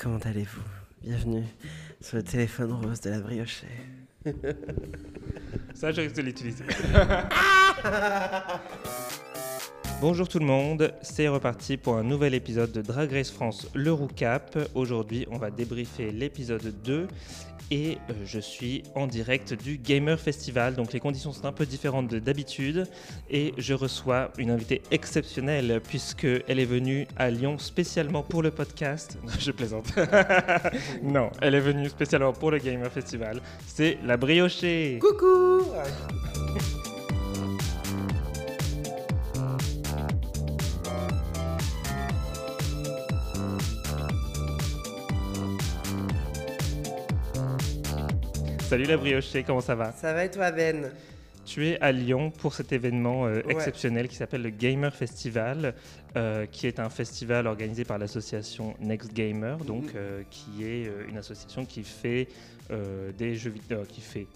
comment allez-vous? Bienvenue sur le téléphone rose de la brioche. Ça, je risque de l'utiliser. Bonjour tout le monde, c'est reparti pour un nouvel épisode de Drag Race France le Roucap. Aujourd'hui, on va débriefer l'épisode 2 et euh, je suis en direct du Gamer Festival. Donc les conditions sont un peu différentes de d'habitude et je reçois une invitée exceptionnelle puisque elle est venue à Lyon spécialement pour le podcast. Je plaisante. non, elle est venue spécialement pour le Gamer Festival. C'est la briochée. Coucou Salut la briochée, comment ça va Ça va et toi Ben Tu es à Lyon pour cet événement euh, exceptionnel qui s'appelle le Gamer Festival, euh, qui est un festival organisé par l'association Next Gamer, donc Mhm. euh, qui est une association qui fait des jeux vidéo, qui fait,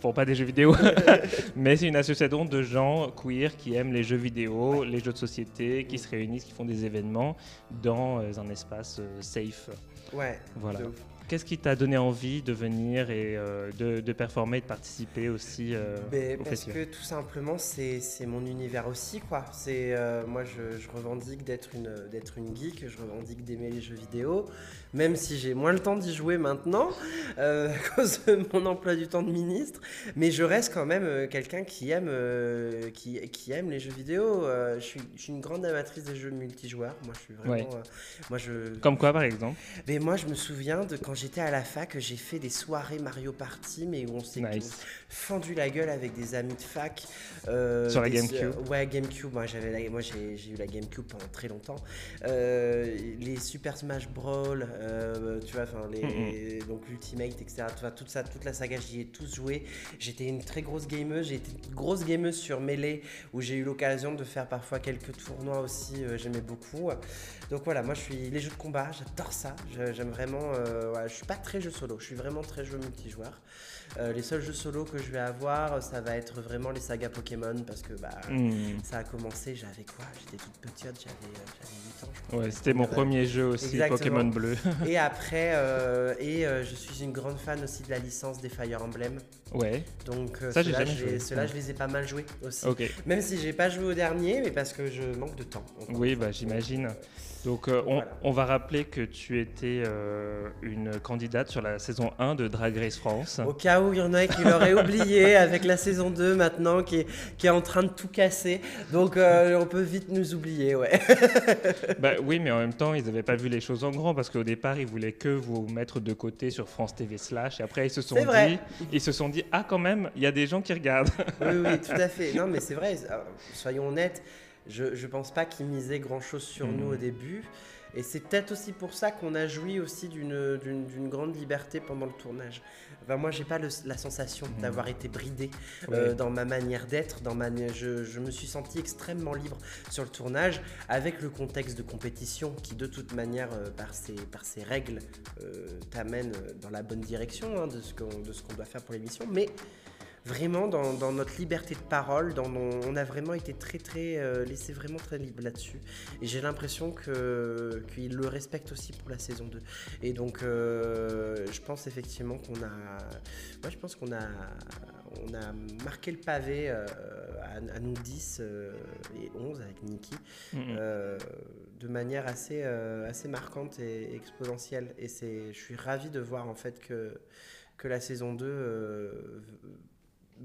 font pas des jeux vidéo, mais c'est une association de gens queer qui aiment les jeux vidéo, les jeux de société, qui se réunissent, qui font des événements dans un espace safe. Ouais, Voilà. Qu'est-ce qui t'a donné envie de venir et euh, de, de performer et de participer aussi euh, Ben, au parce festival? que tout simplement, c'est mon univers aussi, quoi. C'est euh, moi, je, je revendique d'être une d'être une geek, je revendique d'aimer les jeux vidéo, même si j'ai moins le temps d'y jouer maintenant euh, à cause de mon emploi du temps de ministre. Mais je reste quand même euh, quelqu'un qui aime euh, qui, qui aime les jeux vidéo. Euh, je suis je suis une grande amatrice des jeux multijoueurs. Moi, je suis vraiment. Ouais. moi, je Comme quoi, par exemple mais moi, je me souviens de quand j'étais à la fac, j'ai fait des soirées Mario Party, mais où on s'est Nice. fendu la gueule avec des amis de fac. Sur la des- GameCube. Ouais, GameCube. Moi, j'avais la- moi j'ai eu la GameCube pendant très longtemps. Les Super Smash Brawl, euh, tu vois, enfin, les, donc l'Ultimate, etc. Tu vois, toute ça, toute la saga, j'y ai tous joué. J'étais une très grosse gameuse. J'ai été une grosse gameuse sur Melee, où j'ai eu l'occasion de faire parfois quelques tournois aussi. euh, J'aimais beaucoup. Donc voilà, moi je suis les jeux de combat, j'adore ça. J'aime vraiment. Euh, voilà, je suis pas très jeu solo, je suis vraiment très jeu multijoueur. Euh, les seuls jeux solo que je vais avoir, ça va être vraiment les sagas Pokémon parce que bah Hmm. ça a commencé. J'avais quoi? J'étais toute petite, j'avais euh, j'avais 8 ans. Je crois. Ouais, c'était mon premier jeu aussi, Exactement. Pokémon Bleu. Et après, euh, et euh, je suis une grande fan aussi de la licence des Fire Emblem. ouais, Donc euh, Ça, j'ai jamais joué. ceux-là, Ouais. je les ai pas mal joués aussi. ok. Même si j'ai pas joué au dernier, mais parce que je manque de temps. Oui, bah, j'imagine. Donc, euh, on, Voilà. on va rappeler que tu étais euh, une candidate sur la saison 1 de Drag Race France. Au cas où il y en a qui l'auraient oublié avec la saison 2 maintenant qui est, qui est en train de tout casser. Donc euh, on peut vite nous oublier, ouais. bah, oui, mais en même temps, ils n'avaient pas vu les choses en grand parce qu'au départ, ils voulaient que vous mettre de côté sur France TV Slash. Et après, ils se sont dit, ils se sont dit, ah, quand même, il y a des gens qui regardent. Oui, oui, tout à fait. Non, mais c'est vrai, soyons honnêtes, je, je pense pas qu'ils misaient grand chose sur Mhm. nous au début. Et c'est peut-être aussi pour ça qu'on a joui aussi d'une- grande liberté pendant le tournage. Enfin, moi, j'ai pas le- la sensation Mhm. d'avoir été bridé euh, dans ma manière d'être. Dans ma, je, je me suis senti extrêmement libre sur le tournage, avec le contexte de compétition qui, de toute manière, euh, par, ses, par ses règles, euh, t'amène dans la bonne direction hein, de ce qu'on de ce qu'on doit faire pour l'émission. Mais vraiment dans, dans notre liberté de parole, dans on a vraiment été très très euh, laissé vraiment très libre là-dessus. Et j'ai l'impression que qu'ils le respectent aussi pour la saison 2. Et donc euh, je pense effectivement qu'on a, moi je pense qu'on a, on a marqué le pavé euh, à, à nous 10 euh, et 11 avec Nikki de manière assez, assez marquante et exponentielle. Et c'est, je suis ravi de voir en fait que, que la saison 2 euh,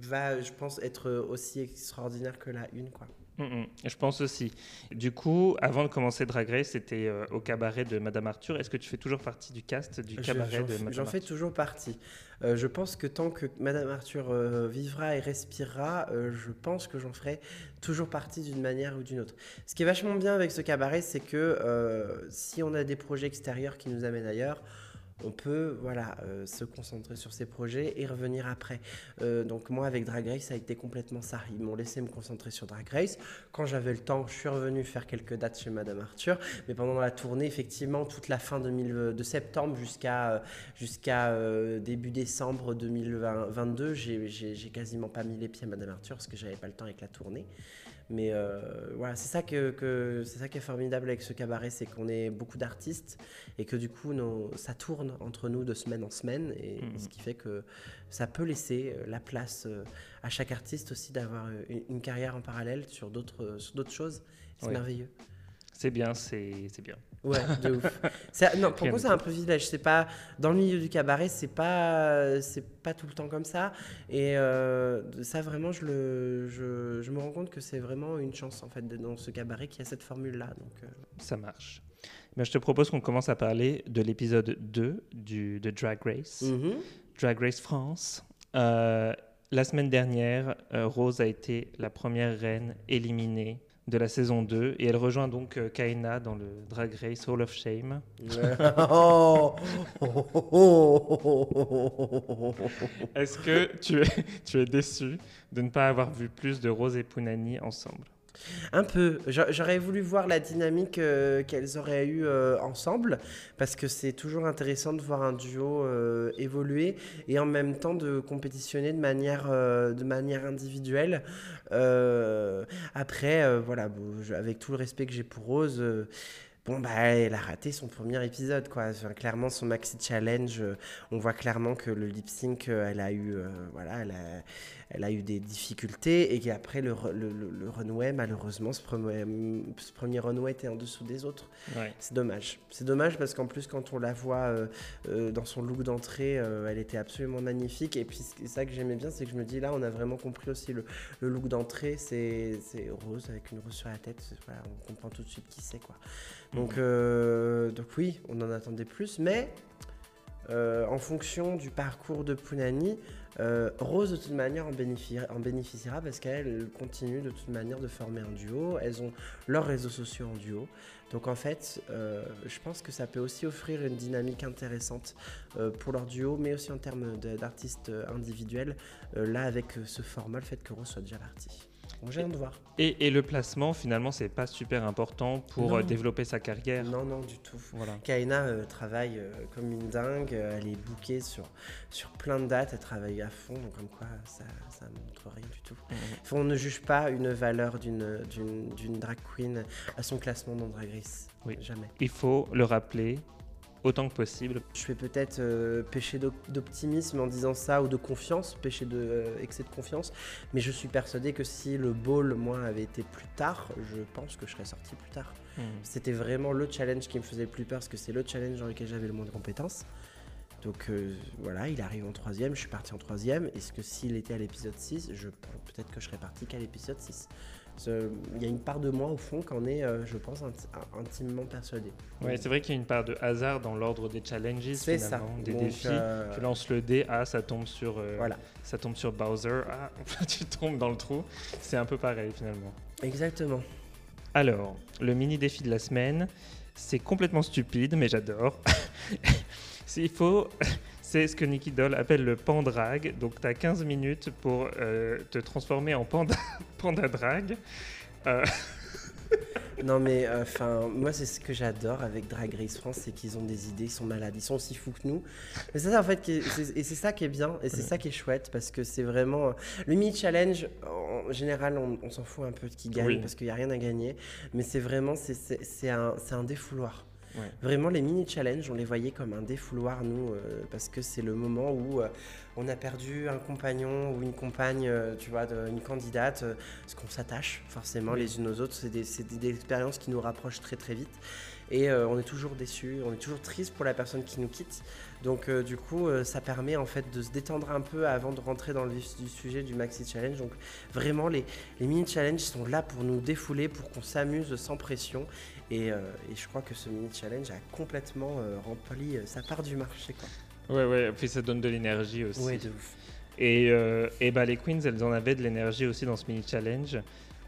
va, je pense, être aussi extraordinaire que la 1. Quoi. Mm, mm. Je pense aussi. Du coup, avant de commencer Drag Race, c'était euh, au cabaret de Madame Arthur. Est-ce que tu fais toujours partie du cast du cabaret de Madame j'en fais Arthur? toujours partie. Euh, je pense que tant que Madame Arthur euh, vivra et respirera, je pense que j'en ferai toujours partie d'une manière ou d'une autre. Ce qui est vachement bien avec ce cabaret, c'est que si on a des projets extérieurs qui nous amènent ailleurs, on peut voilà, euh, se concentrer sur ces projets et revenir après. Euh, donc moi avec Drag Race ça a été complètement ça. Ils m'ont laissé me concentrer sur Drag Race. Quand j'avais le temps, je suis revenu faire quelques dates chez Madame Arthur. Mais pendant la tournée, effectivement, toute la fin 2000, de septembre jusqu'à euh, début décembre 2022, j'ai j'ai- j'ai quasiment pas mis les pieds à Madame Arthur parce que j'avais pas le temps avec la tournée. Mais euh, voilà, c'est ça, que, que- c'est ça qui est formidable avec ce cabaret, c'est qu'on est beaucoup d'artistes et que du coup, nos- ça tourne entre nous de semaine en semaine. Et Mhm. ce qui fait que ça peut laisser euh, la place euh, à chaque artiste aussi d'avoir une, une carrière en parallèle sur d'autres, sur d'autres choses. C'est merveilleux. C'est bien, c'est c'est bien. Ouais, de ouf. C'est- non, pour moi, c'est un privilège. C'est pas dans le milieu du cabaret, c'est pas, c'est pas tout le temps comme ça. Et euh, ça, vraiment, je le, je, je me rends compte que c'est vraiment une chance en fait dans ce cabaret qui a cette formule-là. Donc, euh, Ça marche. Mais je te propose qu'on commence à parler de l'épisode 2 du, de Drag Race. mhm. Drag Race France. Euh, la semaine dernière, Rose a été la première reine éliminée de la saison 2 et elle rejoint donc euh, Kaina dans le Drag Race Hall of Shame. Est-ce que tu es, tu es déçu de ne pas avoir vu plus de Rose et Punani ensemble? Un peu. J'a- J'aurais voulu voir la dynamique euh, qu'elles auraient eue euh, ensemble, parce que c'est toujours intéressant de voir un duo euh, évoluer et en même temps de compétitionner de manière, de manière individuelle. Après, voilà, avec tout le respect que j'ai pour Rose. Bon, bah, elle a raté son premier épisode, quoi. Clairement, son maxi challenge, on voit clairement que le lip sync, elle a eu, voilà, elle a, elle a eu des difficultés et qu'après le, le, le- le runway, malheureusement, ce premier, ce premier runway était en dessous des autres. Ouais. C'est dommage. C'est dommage parce qu'en plus, quand on la voit euh, euh, dans son look d'entrée, euh, elle était absolument magnifique. Et puis, c'est ça que j'aimais bien, c'est que je me dis là, on a vraiment compris aussi le, le look d'entrée. C'est c'est rose avec une rose sur la tête. Voilà, on comprend tout de suite qui c'est, quoi. Donc, euh, donc oui, on en attendait plus, mais euh, en fonction du parcours de Punani, euh, Rose de toute manière en bénéficiera, parce qu'elle continue de toute manière de former un duo. Elles ont leurs réseaux sociaux en duo. Donc en fait, euh, je pense que ça peut aussi offrir une dynamique intéressante pour leur duo, mais aussi en termes d'artistes individuels. là, avec ce format, le fait que Rose soit déjà partie. Bon, j'ai de voir. Et, et le placement, finalement, c'est pas super important pour Non. euh, développer sa carrière. Non, non, du tout. Voilà. Kaina euh, travaille euh, comme une dingue, elle est bookée sur, sur plein de dates, elle travaille à fond, donc comme quoi ça, ça montre rien du tout. Mhm. Faut- on ne juge pas une valeur d'une, d'une, d'une drag queen à son classement dans Drag Race. Oui. Jamais. Il faut le rappeler autant que possible. Je vais peut-être euh, pécher d'op- d'optimisme en disant ça ou de confiance, pécher de euh, excès de confiance, mais je suis persuadé que si le ball, moi, avait été plus tard, je pense que je serais sorti plus tard. Mhm. C'était vraiment le challenge qui me faisait le plus peur parce que c'est le challenge dans lequel j'avais le moins de compétences. Donc euh, voilà, il arrive en troisième, je suis parti en troisième. Est-ce que s'il était à l'épisode 6, je, peut-être que je serais parti qu'à l'épisode 6 Ce- Il y a une part de moi au fond qu'en est, euh, je pense, inti- intimement persuadé. Ouais, c'est vrai qu'il y a une part de hasard dans l'ordre des challenges, C'est ça. finalement, des Donc, défis. euh, Tu lances le dé, ah, ça tombe sur, euh, Voilà, ça tombe sur Bowser, ah, tu tombes dans le trou. C'est un peu pareil finalement. exactement. Alors, le mini défi de la semaine, c'est complètement stupide, mais j'adore. S'il faut, c'est ce que Nicky Doll appelle le pandrag. Donc, tu as 15 minutes pour euh, te transformer en panda, panda drag. Euh, Non mais enfin moi c'est ce que j'adore avec Drag Race France c'est qu'ils ont des idées ils sont malades ils sont aussi fous que nous mais c'est ça en fait qui est- c'est- et c'est ça qui est bien et c'est ça qui est chouette parce que c'est vraiment le mini challenge en général on, on s'en fout un peu de qui gagne Oui. parce qu'il y a rien à gagner mais c'est vraiment c'est- un c'est un défouloir Ouais. Vraiment, les mini-challenges, on les voyait comme un défouloir, nous, euh, parce que c'est le moment où euh, on a perdu un compagnon ou une compagne, euh, tu vois, de- une candidate, parce qu'on s'attache forcément Oui. les unes aux autres. C'est des, c'est des- des expériences qui nous rapprochent très très vite. Et on est toujours déçus, on est toujours triste pour la personne qui nous quitte. Donc du coup, ça permet en fait de se détendre un peu avant de rentrer dans le vif du sujet du Maxi Challenge. Donc vraiment, les, les mini-challenges sont là pour nous défouler, pour qu'on s'amuse sans pression. Et, euh, et je crois que ce mini-challenge a complètement euh, rempli euh, sa part du marché. Quoi. ouais, ouais, puis ça donne de l'énergie aussi. Ouais, de ouf. Et, et bah, les queens, elles en avaient de l'énergie aussi dans ce mini challenge.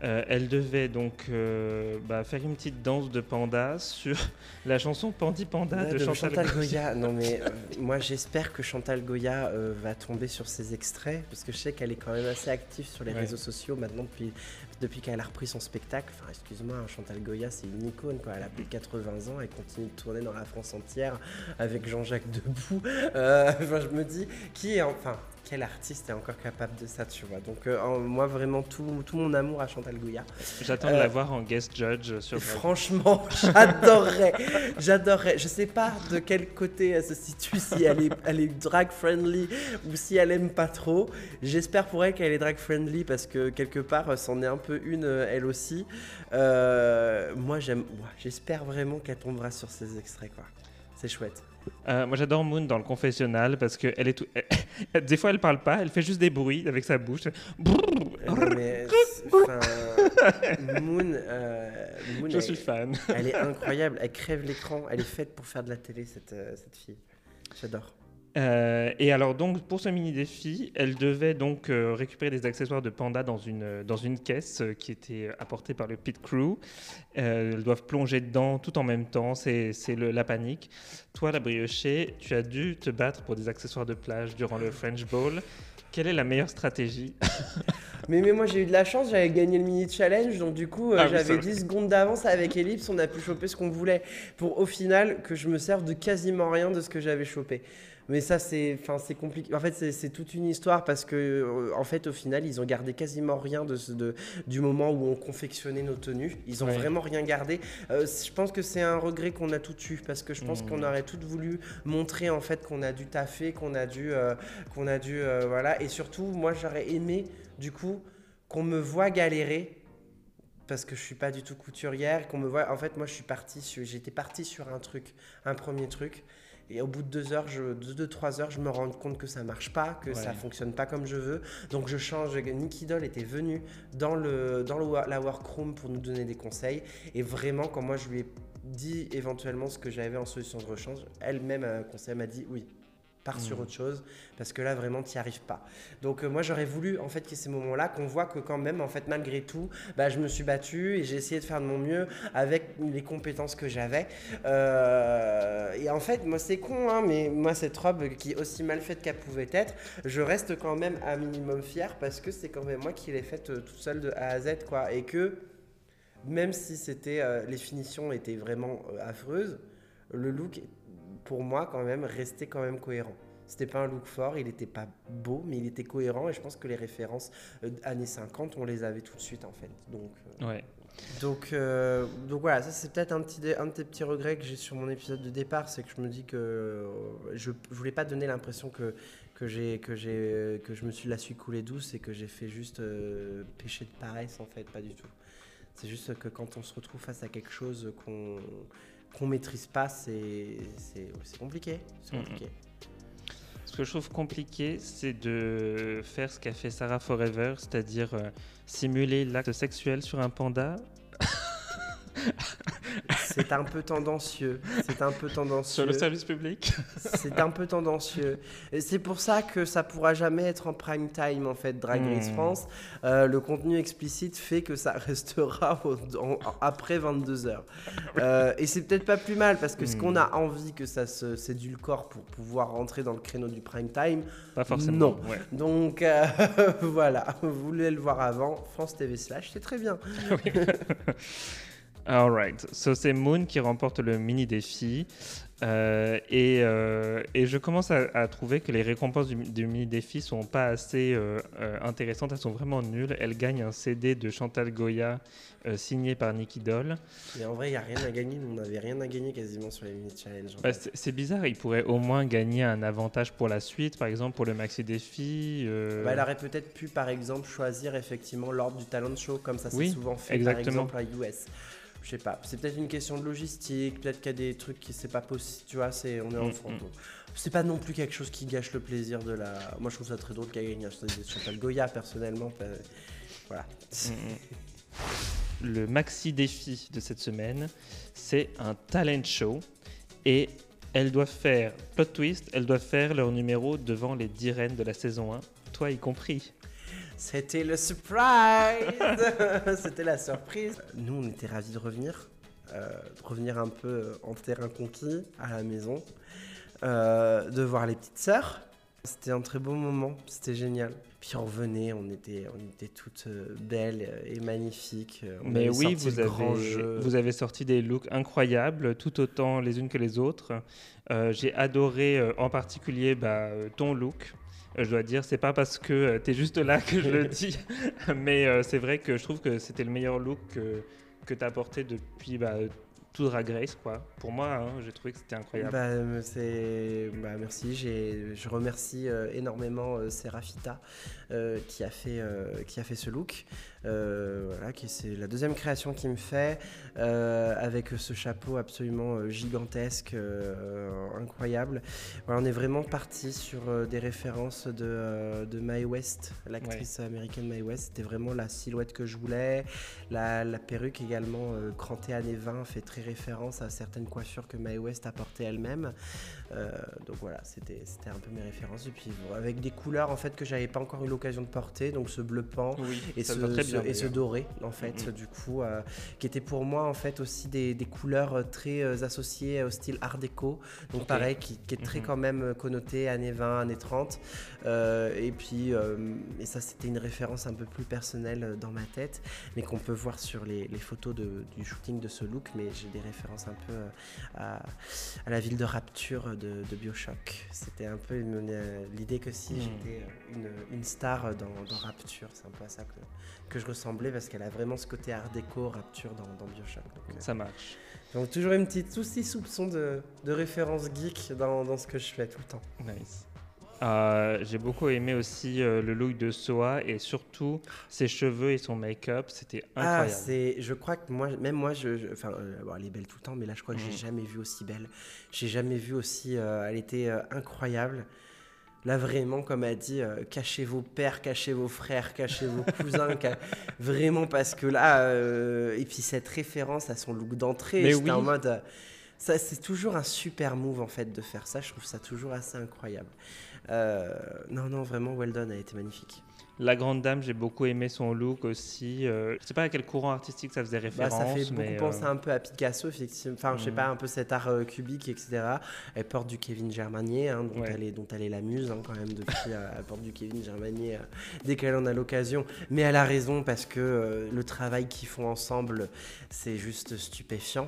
Euh, elles devaient donc euh, bah, faire une petite danse de panda sur la chanson Pandi Panda Ouais, de, de Chantal, Chantal Goya. Goya. Non mais euh, moi j'espère que Chantal Goya va tomber sur ces extraits parce que je sais qu'elle est quand même assez active sur les Ouais. réseaux sociaux maintenant depuis depuis qu'elle a repris son spectacle. Enfin, excuse-moi, Chantal Goya, c'est une icône, quoi. Elle a plus de 80 ans, elle continue de tourner dans la France entière avec Jean-Jacques Debout. Euh, je me dis, qui est enfin quel artiste est encore capable de ça, tu vois. Donc, euh, moi, vraiment, tout, tout, mon amour à Chantal Goya. J'attends de la voir en guest judge sur Franchement, j'adorerais. j'adorerais. Je sais pas de quel côté elle se situe, si elle est, elle est drag friendly ou si elle aime pas trop. J'espère pour elle qu'elle est drag friendly parce que quelque part, c'en est un peu une, elle aussi. Euh, moi, j'aime. J'espère vraiment qu'elle tombera sur ces extraits, quoi. C'est chouette. Euh, moi, j'adore Moon dans le confessionnal parce que elle est tout. des fois, elle parle pas, elle fait juste des bruits avec sa bouche. mais, Moon, euh, Moon, Je suis fan. Elle est incroyable. Elle crève l'écran. Elle est faite pour faire de la télé, cette, euh, cette fille. J'adore. Euh, et alors donc pour ce mini défi, elle devait donc euh, récupérer des accessoires de panda dans une, dans une caisse euh, qui était apportée par le pit crew. elles doivent plonger dedans tout en même temps, c'est la panique. Toi la briochée, tu as dû te battre pour des accessoires de plage durant le French Bowl. Quelle est la meilleure stratégie? Mais, mais moi j'ai eu de la chance, j'avais gagné le mini challenge, donc du coup ah j'avais 10 secondes d'avance avec Ellipse, on a pu choper ce qu'on voulait pour au final que je me serve de quasiment rien de ce que j'avais chopé. Mais ça, c'est, enfin, c'est compliqué. En fait, c'est toute une histoire parce que, euh, en fait, au final, ils ont gardé quasiment rien de, de du moment où on confectionnait nos tenues. Ils ont vraiment rien gardé. Euh, je pense que c'est un regret qu'on a tout eu parce que je pense qu'on mmh. aurait tout voulu montrer en fait qu'on a dû taffer, qu'on a dû, euh, qu'on a dû, voilà. Et surtout, moi, j'aurais aimé, du coup, qu'on me voit galérer parce que je suis pas du tout couturière, qu'on me voit. En fait, moi, je suis parti, j'étais parti sur un truc, un premier truc. Et au bout de deux heures, je, deux, trois heures, je me rends compte que ça marche pas, que ça fonctionne pas comme je veux. Donc je change. Nicky Doll était venu dans, le, dans le, la workroom pour nous donner des conseils. Et vraiment, quand moi je lui ai dit éventuellement ce que j'avais en solution de rechange, elle-même, un conseil m'a dit oui, sur mm. autre chose parce que là vraiment tu n'y arrives pas. Donc euh, moi j'aurais voulu en fait qu'il y ait ces moments-là qu'on voit que quand même en fait malgré tout bah, je me suis battu et j'ai essayé de faire de mon mieux avec les compétences que j'avais. Euh, et en fait moi c'est con hein, mais moi cette robe qui est aussi mal faite qu'elle pouvait être, je reste quand même un minimum fier parce que c'est quand même moi qui l'ai faite euh, tout seul de A à Z quoi et que même si c'était les finitions étaient vraiment affreuses, le look pour moi, quand même, restait quand même cohérent. C'était pas un look fort, il n'était pas beau, mais il était cohérent. Et je pense que les références euh, années 50, on les avait tout de suite, en fait. Donc, euh, ouais. donc, euh, donc voilà, ça c'est peut-être un, petit, un des petits regrets que j'ai sur mon épisode de départ, c'est que je me dis que je, je voulais pas donner l'impression que que j'ai que j'ai que je me suis la suis coulée douce et que j'ai fait juste pécher de paresse en fait, pas du tout. C'est juste que quand on se retrouve face à quelque chose qu'on qu'on maîtrise pas, c'est compliqué. C'est compliqué. Ce que je trouve compliqué, c'est de faire ce qu'a fait Sarah Forever, c'est-à-dire euh, simuler l'acte sexuel sur un panda c'est un peu tendancieux. C'est un peu tendancieux. Sur le service public C'est un peu tendancieux. Et c'est pour ça que ça pourra jamais être en prime time, en fait, Drag Race hmm. France. Euh, le contenu explicite fait que ça restera après 22h. Euh, et c'est peut-être pas plus mal, parce que ce qu'on hmm. a envie que ça se corps pour pouvoir rentrer dans le créneau du prime time, pas forcément. Non. Donc euh, voilà, vous voulez le voir avant, France TV Slash, c'est très bien. Alright, so c'est Moon qui remporte le mini défi. Euh, et, euh, et, je commence à, trouver que les récompenses du, mini défi sont pas assez euh, intéressantes, elles sont vraiment nulles. Elle gagne un CD de Chantal Goya signé par Nicky Doll. Mais en vrai, il n'y a rien à gagner. On n'avait rien à gagner quasiment sur les mini challenges. Bah, c'est bizarre, il pourrait au moins gagner un avantage pour la suite, par exemple pour le maxi défi. Bah, elle aurait peut-être pu, par exemple, choisir effectivement l'ordre du talent show, comme ça c'est souvent fait exactement. par exemple à US je sais pas, c'est peut-être une question de logistique, peut-être qu'il y a des trucs qui c'est pas possible, tu vois, c'est on est en. Mm, mm. C'est pas non plus quelque chose qui gâche le plaisir de la. Moi, je trouve ça très drôle qu'elle gagne Chantal Goya personnellement. Voilà. Mm, le maxi défi de cette semaine, c'est un talent show et elles doivent faire plot twist, elles doivent faire leur numéro devant les 10 reines de la saison 1, toi y compris. C'était le surprise C'était la surprise. Nous, on était ravis de revenir, euh, de revenir un peu en terrain conquis à la maison, euh, de voir les petites sœurs. C'était un très beau moment, c'était génial. Puis on revenait, on était, on était toutes euh, belles et magnifiques. On Mais oui, vous avez, jeu. vous avez sorti des looks incroyables, tout autant les unes que les autres. Euh, J'ai adoré euh, en particulier bah, euh, ton look. Euh, Je dois dire, c'est pas parce que tu es juste là que je le dis, mais euh, c'est vrai que je trouve que c'était le meilleur look que, que tu as porté depuis bah, tout Drag Race. Quoi. Pour moi, hein, j'ai trouvé que c'était incroyable. Bah, euh, c'est... bah, merci, J'ai- je remercie euh, énormément euh, Serafita euh, qui, a fait, euh, qui a fait ce look. Euh, voilà, qui c'est la deuxième création qu'il me fait euh, avec ce chapeau absolument euh, gigantesque, incroyable. Voilà, on est vraiment parti sur des références de, de Mae West, l'actrice américaine Mae West. C'était vraiment la silhouette que je voulais. La, la perruque également crantée années 20 fait très référence à certaines coiffures que Mae West a portées elle-même. Euh, donc voilà, c'était un peu mes références. Et puis avec des couleurs en fait que j'avais pas encore eu l'occasion de porter, donc ce bleu pan Oui, et ce, ce- et ce doré en fait du coup euh, qui était pour moi en fait aussi des, des couleurs euh, très euh, associées au style art déco. Donc pareil qui, qui est très quand même connoté années 20 années 30 Euh, et puis euh, et ça c'était une référence un peu plus personnelle euh, dans ma tête mais qu'on peut voir sur les, les photos de- du shooting de ce look mais j'ai des références un peu euh, à, à la ville de Rapture de, de Bioshock c'était un peu euh, l'idée que si Mhm. j'étais euh, une, une star dans, dans Rapture c'est un peu à ça que, que je ressemblais parce qu'elle a vraiment ce côté art déco Rapture dans, dans Bioshock donc, euh, Ça marche. donc toujours une petite tous ces soupçons de, de référence geek dans, dans ce que je fais tout le temps Nice. Euh, J'ai beaucoup aimé aussi euh, le look de Soa et surtout ses cheveux et son make-up. C'était Ah, incroyable. c'est, je crois que moi, même moi, je, enfin, euh, bon, elle est belle tout le temps, mais là, je crois que Mhm. j'ai jamais vu aussi belle. J'ai jamais vu aussi, elle était incroyable. Là, vraiment, comme elle dit, cachez vos pères, cachez vos frères, cachez vos cousins, ca- vraiment, parce que là, et puis cette référence à son look d'entrée, j'étais oui. en mode, ça, c'est toujours un super move en fait de faire ça. Je trouve ça toujours assez incroyable. Euh, non, non, vraiment, well done, elle a été magnifique. La grande dame, j'ai beaucoup aimé son look aussi. Euh, je sais pas à quel courant artistique ça faisait Bah, référence. ça fait beaucoup mais, penser euh, un peu à Picasso, effectivement. Enfin, je sais pas, un peu cet art euh, cubique, etc. Elle porte du Kevin Germanier, hein, dont, Ouais. elle est, dont elle est la muse, hein, quand même, depuis. euh, elle porte du Kevin Germanier euh, dès qu'elle en a l'occasion. Mais elle a raison, parce que euh, le travail qu'ils font ensemble, c'est juste stupéfiant.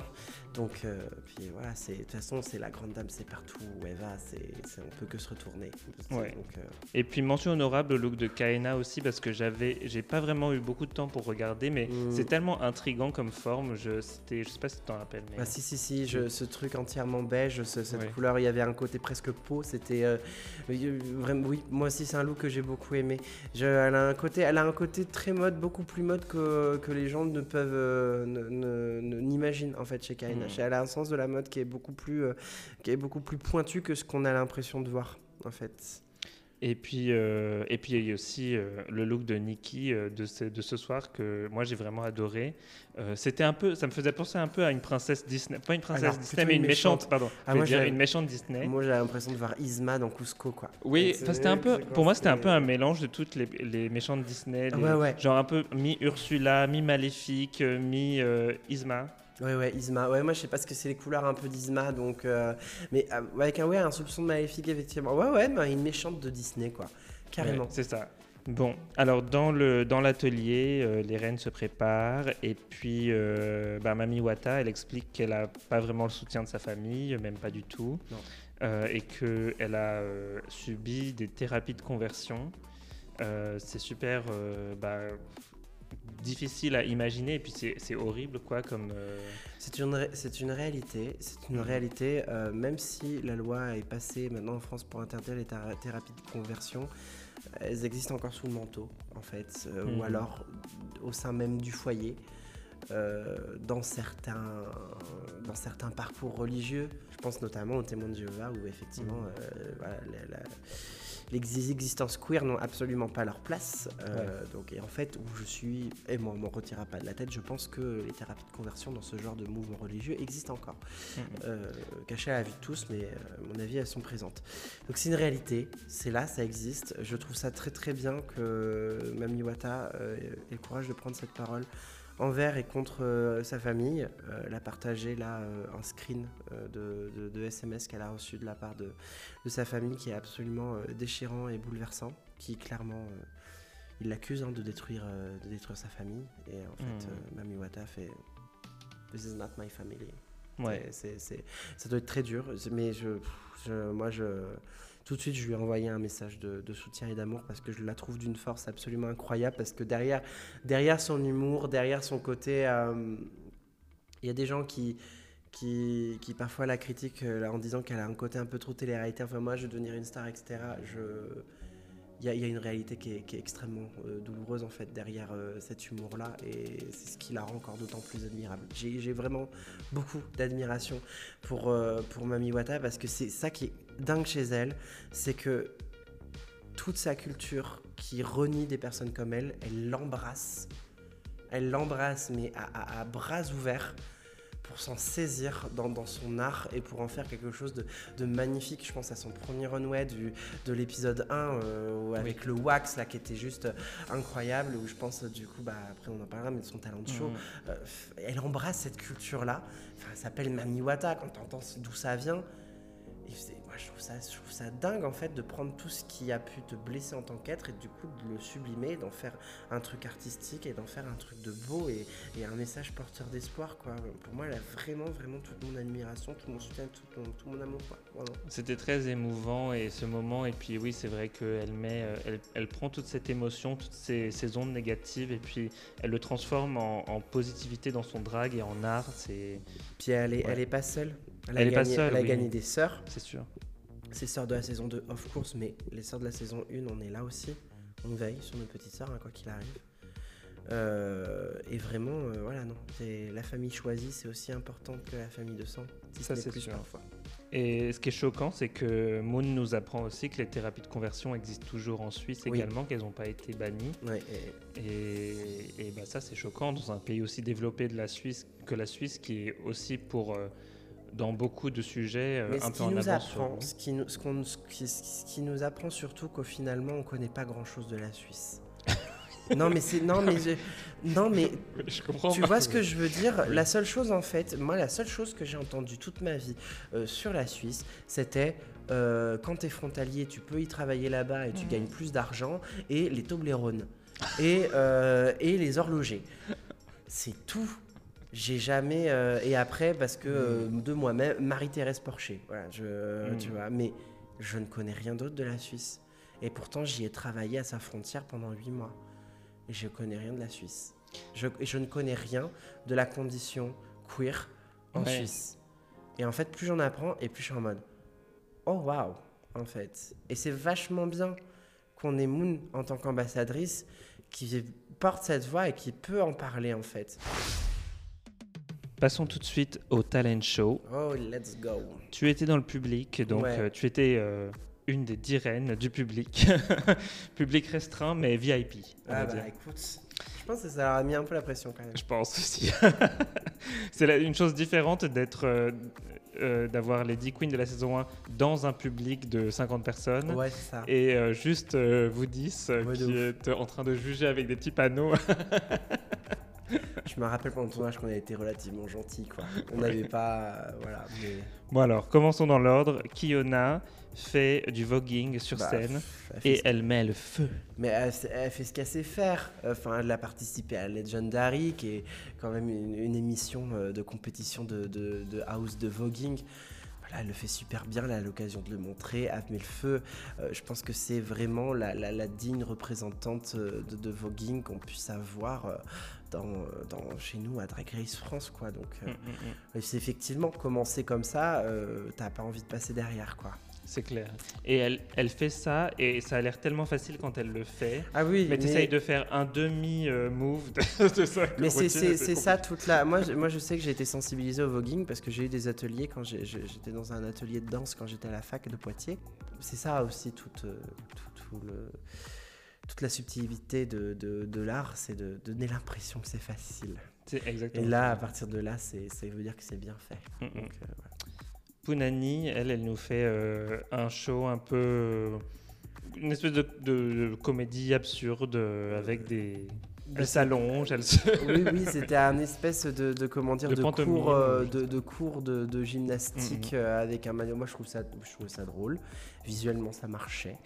Donc, euh, puis voilà, de toute façon, c'est la grande dame, c'est partout où elle va, c'est, on peut que se retourner. Ouais. Donc, euh, Et puis mention honorable au look de Kaena aussi parce que j'avais, j'ai pas vraiment eu beaucoup de temps pour regarder, mais Mm. c'est tellement intrigant comme forme. Je, c'était, je sais pas si tu t'en rappelles. Mais... Ah si si si, je- ce truc entièrement beige, ce- cette Ouais. couleur, il y avait un côté presque peau, c'était euh, vraiment oui, moi aussi c'est un look que j'ai beaucoup aimé. Je- elle a un côté, elle a un côté très mode, beaucoup plus mode que, que les gens ne peuvent ne- ne- ne- n'imaginent en fait chez Kaina. Mm. Elle a un sens de la mode qui est beaucoup plus euh, qui est beaucoup plus pointu que ce qu'on a l'impression de voir en fait. Et puis, euh, et puis il y a aussi euh, le look de Nikki euh, de, ce, de ce soir que moi j'ai vraiment adoré. C'était un peu, ça me faisait penser un peu à une princesse Disney, pas une princesse Alors, Disney, mais une méchante, méchante. pardon. Ah, moi, dire une méchante Disney. Moi j'ai l'impression de voir Isma dans Cusco quoi. Oui, c'était un peu, pour moi c'était un peu un mélange de toutes les, les méchantes Disney, les- Ouais, ouais. genre un peu mi Ursula, mi Maléfique, mi Isma. Ouais, ouais, Isma. Ouais, moi, je sais pas ce que c'est les couleurs un peu d'Isma, donc. euh, mais euh, avec un, ouais, un soupçon de maléfique, effectivement. Ouais, ouais, mais une méchante de Disney, quoi. Carrément. Ouais, c'est ça. Bon, alors dans le dans l'atelier, euh, les reines se préparent et puis euh, bah, Mami Wata, elle explique qu'elle a pas vraiment le soutien de sa famille, même pas du tout, Non. euh, et qu'elle a euh, subi des thérapies de conversion. C'est super bah, difficile à imaginer et puis c'est horrible quoi comme. euh, C'est une, c'est une réalité. C'est une réalité. euh, même si la loi est passée maintenant en France pour interdire les théra- thérapies de conversion, elles existent encore sous le manteau, en fait, euh, ou alors au sein même du foyer. dans, certains, dans certains parcours religieux, je pense notamment aux témoins de Jéhovah où effectivement voilà, la- la- les existences queer n'ont absolument pas leur place. Euh, donc, et en fait, où je suis, et moi on m'en retirera pas de la tête, je pense que les thérapies de conversion dans ce genre de mouvement religieux existent encore. Euh, cachées à la vue de tous, mais euh, à mon avis, elles sont présentes. Donc c'est une réalité, c'est là, ça existe. Je trouve ça très très bien que Mami Wata ait le courage de prendre cette parole envers et contre euh, sa famille. Euh, elle a partagé là euh, un screen de, de- de SMS qu'elle a reçu de la part de, de sa famille qui est absolument déchirant et bouleversant, qui clairement, il l'accuse hein, de, détruire, euh, de détruire sa famille. Et en fait, euh, Mami Wata fait This is not my family. Ouais. C'est- c'est- ça doit être très dur, mais je, je- moi, je, tout de suite, je lui ai envoyé un message de, soutien et d'amour parce que je la trouve d'une force absolument incroyable. Parce que derrière, derrière son humour, derrière son côté, euh, il y a des gens qui, qui, qui parfois la critiquent euh, en disant qu'elle a un côté un peu trop télé-réalité. Enfin, moi, je veux devenir une star, etc. Je, il y, a- une réalité qui est, extrêmement euh, douloureuse en fait derrière euh, cet humour-là et c'est ce qui la rend encore d'autant plus admirable. J'ai vraiment beaucoup d'admiration pour, euh, Mami Wata parce que c'est ça qui est dingue chez elle, c'est que toute sa culture qui renie des personnes comme elle, elle l'embrasse. Elle l'embrasse mais à bras ouverts pour s'en saisir dans, dans son art et pour en faire quelque chose de, de magnifique. Je pense à son premier runway du, de l'épisode 1 euh, avec le wax là qui était juste incroyable où je pense du coup bah après on en parlera mais de son talent de show Mhm. euh, elle embrasse cette culture là enfin elle s'appelle Mami Wata quand tu entends d'où ça vient et moi je trouve ça je trouve ça dingue en fait de prendre tout ce qui a pu te blesser en tant qu'être et du coup de le sublimer d'en faire un truc artistique et d'en faire un truc de beau et, et un message porteur d'espoir quoi pour moi elle a vraiment vraiment toute mon admiration tout mon soutien tout mon, tout mon amour. C'était très émouvant et ce moment et puis oui c'est vrai qu'elle met euh, elle, elle prend toute cette émotion toutes ces, ces ondes négatives et puis elle le transforme en, en positivité dans son drag et en art c'est puis elle est Ouais. elle est pas seule elle, Elle pas seule, elle a oui. gagné des sœurs c'est sûr C'est sœurs de la saison 2, of course, mais les sœurs de la saison 1, on est là aussi. On veille sur nos petites sœurs, hein, quoi qu'il arrive. Euh, et vraiment, euh, voilà, non. La famille choisie, c'est aussi important que la famille de sang. Si Ça, c'est sûr. parfois. et ce qui est choquant c'est que Moon nous apprend aussi que les thérapies de conversion existent toujours en Suisse Oui. également qu'elles n'ont pas été bannies Ouais, et- Et, et bah ça, c'est choquant dans un pays aussi développé de la Suisse que la Suisse, qui est aussi pour, euh, dans beaucoup de sujets, euh, mais un ce peu qui en nous avance. apprend, ce qui nous, ce qu'on- ce qui, ce qui nous apprend surtout qu'au finalement, on connaît pas grand-chose de la Suisse. non, mais c'est non, mais je- non, mais Je comprends. Tu vois ce que je veux dire? La seule chose en fait, moi la seule chose que j'ai entendue toute ma vie euh, sur la Suisse, c'était euh, quand tu es frontalier, tu peux y travailler là-bas et tu Mhm. gagnes plus d'argent, et les Toblerones, et, euh, et les horlogers. C'est tout. J'ai jamais... euh, et après, parce que euh, de moi-même, Marie-Thérèse Porcher, voilà, je, Mhm. tu vois, mais je ne connais rien d'autre de la Suisse. Et pourtant, j'y ai travaillé à sa frontière pendant huit mois. Et je connais rien de la Suisse. Je, ne connais rien de la condition queer en Ouais. Suisse. Et en fait, plus j'en apprends, et plus je suis en mode Oh waouh En fait. Et c'est vachement bien qu'on ait Moon en tant qu'ambassadrice qui porte cette voix et qui peut en parler en fait. Passons tout de suite au talent show. Oh, let's go. Tu étais dans le public, donc Ouais. euh, tu étais euh, une des dix reines du public. public restreint, mais VIP, on Ah va bah dire. écoute, je pense que ça a mis un peu la pression quand même. Je pense aussi. c'est une chose différente d'être, euh, euh, d'avoir les 10 queens de la saison 1 dans un public de 50 personnes. Ouais, ça. Et euh, juste euh, vous 10 euh, Ouais, de qui êtes en train de juger avec des petits panneaux. Je me rappelle pendant le tournage qu'on a été relativement gentils quoi. On n'avait pas. euh, voilà. Mais... bon alors, commençons dans l'ordre. Kiona fait du voguing sur Bah, scène pff, elle fait et ce- elle met le feu. Mais elle, elle fait ce qu'elle sait faire. Enfin, elle a participé à Legendary, qui est quand même une, une émission euh, de compétition de, de- de house de voguing. Voilà, elle le fait super bien, elle a l'occasion de le montrer, met le feu. Euh, je pense que c'est vraiment la, la- la digne représentante euh, de, de voguing qu'on puisse avoir euh, dans, dans- chez nous à Drag Race France. Quoi. Donc, euh, Mm, mm, mm. c'est effectivement commencer comme ça, t'as pas envie de passer derrière. quoi. C'est clair. Et elle, elle fait ça et ça a l'air tellement facile quand elle le fait. Ah oui, Mais tu essayes de faire un demi-move de, de ça. Mais c'est- ça toute la. Moi, je- moi, je sais que j'ai été sensibilisé au voguing parce que j'ai eu des ateliers quand j'étais dans un atelier de danse quand j'étais à la fac de Poitiers. C'est ça aussi toute, euh, tout, tout le, toute la subtilité de, de, de l'art, c'est de, de donner l'impression que c'est facile. C'est exactement Et là, à partir de là, c'est ça veut dire que c'est bien fait. Mm, mm. Donc, euh, voilà. Punani, elle, elle nous fait euh, un show un peu. euh, une espèce de, de- de comédie absurde euh, avec des. Elle s'allonge, elle Oui, oui, c'était un espèce de, de comment dire, de, cours, euh, de, de, cours de, de gymnastique mm, mm. Euh, avec un maillot. Moi, je trouve ça, je trouve ça drôle. Visuellement, ça marchait.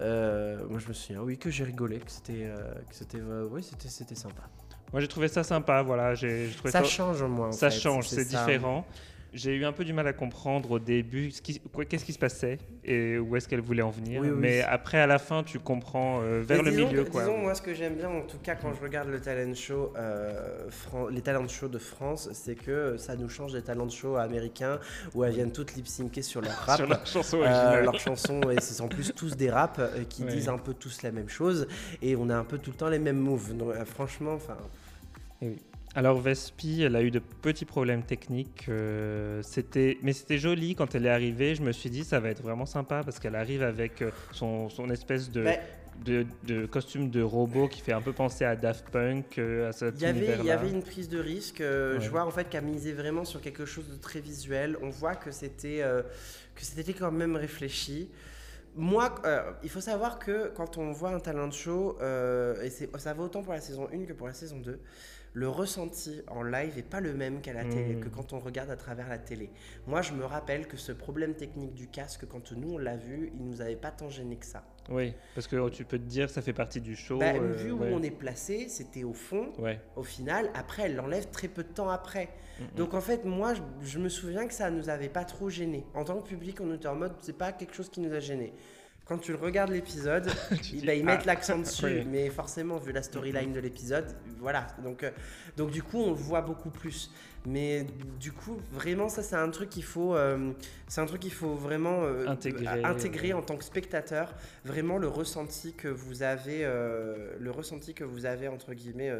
Euh, moi, je me souviens, oui, que j'ai rigolé, que c'était, que c'était, oui, c'était, c'était sympa. Moi, j'ai trouvé ça sympa. Voilà, j'ai, ça, ça, change au moins. Ça change, c'est, différent. J'ai eu un peu du mal à comprendre au début qu'est-ce qui se passait et où est-ce qu'elle voulait en venir. Mais après, à la fin, tu comprends euh, vers le milieu. Quoi. Disons, moi, ce que j'aime bien, en tout cas, quand je regarde le talent show, euh, les talent shows de France, c'est que ça nous change des talent shows américains où elles viennent toutes lip syncer sur leur rap. sur leur chanson euh, Leurs chansons, et c'est en plus tous des raps qui disent un peu tous la même chose. Et on a un peu tout le temps les mêmes moves. Donc, franchement, enfin. Oui. Alors Vespi, elle a eu de petits problèmes techniques. Euh, c'était, mais c'était joli quand elle est arrivée. Je me suis dit ça va être vraiment sympa parce qu'elle arrive avec euh, son, son espèce de, de, costume de robot qui fait un peu penser à Daft Punk, euh, à cet il y avait, Il y avait une prise de risque. Je vois en fait qu'elle misait vraiment sur quelque chose de très visuel. On voit que c'était que c'était quand même réfléchi. Moi, il faut savoir que quand on voit un talent show, et ça vaut autant pour la saison 1 que pour la saison 2, le ressenti en live n'est pas le même qu'à la télé, que hmm. quand on regarde à travers la télé. Moi, je me rappelle que ce problème technique du casque, quand nous on l'a vu, il nous avait pas tant gêné que ça. Oui, parce que tu peux te dire ça fait partie du show. Bah, vu où on est placé, c'était au fond. Au final, après, elle l'enlève très peu de temps après. Donc en fait, moi, je, me souviens que ça nous avait pas trop gêné. En tant que public, on était en mode, c'est pas quelque chose qui nous a gêné quand tu regardes l'épisode, ils, bah, ils mettent ah, l'accent dessus, mais forcément, vu la storyline de l'épisode, voilà. Donc, euh, donc du coup, on le voit beaucoup plus. Mais du coup, vraiment, ça, c'est un truc qu'il faut, euh, c'est un truc qu'il faut vraiment euh, intégrer, intégrer en tant que spectateur. Vraiment, le ressenti que vous avez, le ressenti que vous avez entre guillemets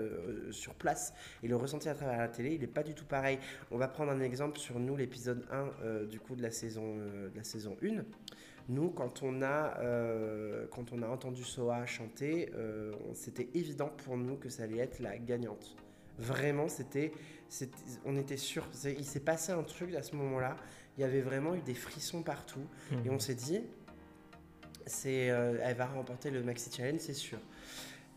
sur place et le ressenti à travers la télé, il n'est pas du tout pareil. On va prendre un exemple sur nous, l'épisode 1 du coup de la saison, de la saison 1. Nous, quand on a, euh, quand on a entendu Soa chanter, euh, c'était évident pour nous que ça allait être la gagnante. Vraiment, c'était, on était sûr. Il s'est passé un truc à ce moment-là. Il y avait vraiment eu des frissons partout. Et on mhm. s'est dit, c'est, euh, elle va remporter le Maxi Challenge, c'est sûr.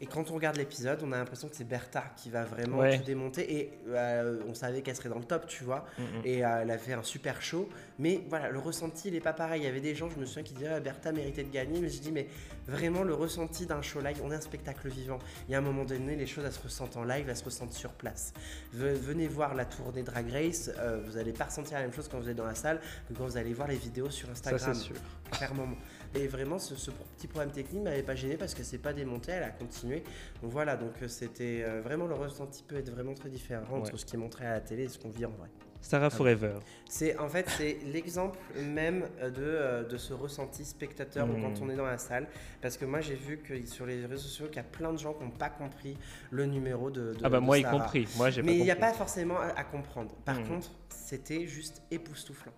Et quand on regarde l'épisode, on a l'impression que c'est Bertha qui va vraiment tout démonter. Et euh, on savait qu'elle serait dans le top, tu vois. Mm, mm. Et euh, elle a fait un super show. Mais voilà, le ressenti, il n'est pas pareil. Il y avait des gens, je me souviens, qui disaient Bertha méritait de gagner. Mais je dis, mais vraiment, le ressenti d'un show live, on est un spectacle vivant. Il y a un moment donné, les choses, elles se ressentent en live, elles se ressentent sur place. venez voir la tournée Drag Race. Euh, vous n'allez pas ressentir la même chose quand vous êtes dans la salle que quand vous allez voir les vidéos sur Instagram. Ça, c'est sûr. Clairement. Et vraiment, ce, petit problème technique m'avait pas gêné parce que c'est pas démonté, elle a continué. Donc voilà, donc euh, c'était euh, vraiment le ressenti peut être vraiment très différent entre ce qui est montré à la télé et ce qu'on vit en vrai. Sarah Forever. C'est en fait c'est l'exemple même de, de ce ressenti spectateur quand hmm. on est dans la salle parce que moi j'ai vu que sur les réseaux sociaux qu'il y a plein de gens qui n'ont pas compris le numéro de, ah bah moi y compris moi j'ai mais il n'y a pas forcément à, comprendre par hmm. contre c'était juste époustouflant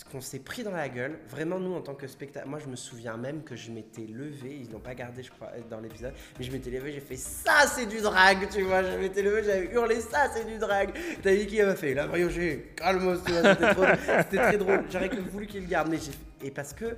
ce qu'on s'est pris dans la gueule. Vraiment, nous, en tant que spectateur, moi, je me souviens même que je m'étais levé, ils n'ont pas gardé, je crois, dans l'épisode, mais je m'étais levé, j'ai fait ça, c'est du drag, tu vois. Je m'étais levé, j'avais hurlé ça, c'est du drag. T'as vu qui m'a fait La j'ai calme c'était très drôle. J'aurais voulu qu'il le garde, mais j'ai. Et parce que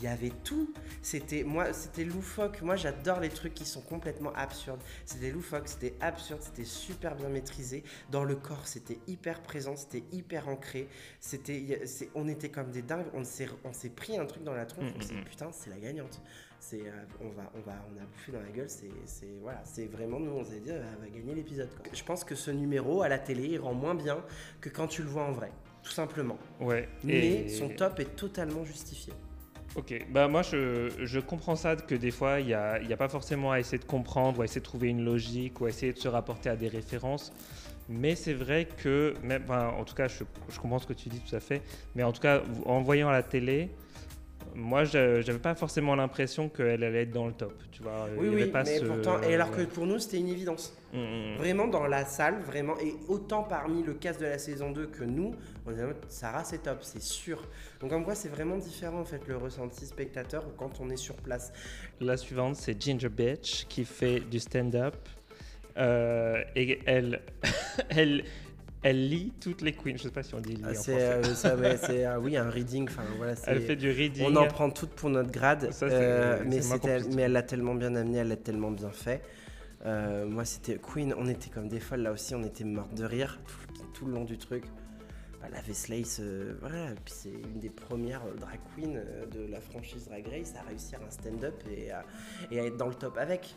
il y avait tout. C'était moi, c'était loufoque. Moi, j'adore les trucs qui sont complètement absurdes. C'était loufoque, c'était absurde, c'était super bien maîtrisé. Dans le corps, c'était hyper présent, c'était hyper ancré. C'était, on était comme des dingues. On s'est, on s'est pris un truc dans la tronche. On s'est dit, putain, c'est la gagnante. C'est, euh, on va, on va, on a bouffé dans la gueule. C'est, c'est voilà, c'est vraiment nous. On s'est dit, elle va gagner l'épisode. Je pense que ce numéro à la télé il rend moins bien que quand tu le vois en vrai, tout simplement. Ouais. Mais son top est totalement justifié. Ok, bah moi je, je, comprends ça que des fois il n'y a, a, pas forcément à essayer de comprendre ou à essayer de trouver une logique ou à essayer de se rapporter à des références. Mais c'est vrai que, même, en tout cas je, je, comprends ce que tu dis tout à fait, mais en tout cas en voyant la télé, moi, je n'avais pas forcément l'impression qu'elle allait être dans le top. Tu vois, oui, oui, mais pourtant, et alors que pour nous, c'était une évidence. Mmh, mmh, mmh. Vraiment dans la salle, vraiment, et autant parmi le cast de la saison 2 que nous, on disait, Sarah, c'est top, c'est sûr. Donc, en quoi, c'est vraiment différent, en fait, le ressenti spectateur quand on est sur place. La suivante, c'est Ginger Bitch qui fait du stand-up. Euh, et elle, elle, elle lit toutes les queens. Je sais pas si on dit lire ah, c'est, euh, c'est euh, oui un reading. Enfin voilà. Elle fait du reading. On en prend toutes pour notre grade. Euh, mais, mais, elle l'a tellement bien amené, elle l'a tellement bien fait. Euh, moi, c'était Queen, on était comme des folles là aussi, on était mortes de rire tout, tout le long du truc. Bah, la Veslace, voilà, puis c'est une des premières drag queens de la franchise Drag Race à réussir un stand-up et à être dans le top avec.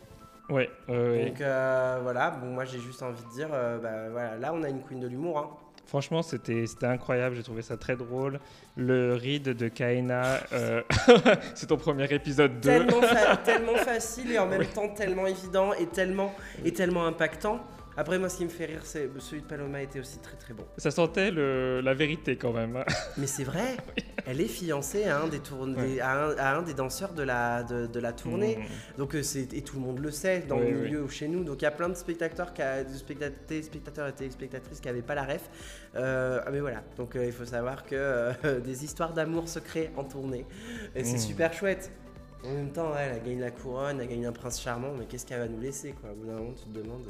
Ouais, ouais. Donc euh, voilà, bon, moi j'ai juste envie de dire, euh, bah, voilà, là on a une queen de l'humour. Hein. Franchement, c'était c'était incroyable. J'ai trouvé ça très drôle. Le ride de Kaina, euh, c'est ton premier épisode 2. Tellement, fa- tellement facile et en même temps tellement évident et tellement, et tellement impactant. Après, moi, ce qui me fait rire, c'est celui de Paloma était aussi très très bon. Ça sentait le- la vérité quand même. hein. Mais c'est vrai, elle est fiancée à un des, tourne- Ouais. à un, à un des danseurs de la, de, de la tournée. Mm. Donc, euh, et tout le monde le sait dans Oui, le oui. milieu ou chez nous. Donc, il y a plein de spectateurs, qui a- de spectat- téléspectateurs et téléspectatrices qui n'avaient pas la ref. Euh, mais voilà, donc euh, il faut savoir que euh, des histoires d'amour se créent en tournée. Et c'est Mm. super chouette. En même temps, elle, elle gagne la couronne, elle gagne un prince charmant, mais qu'est-ce qu'elle va nous laisser quoi? Au bout d'un moment, tu te demandes.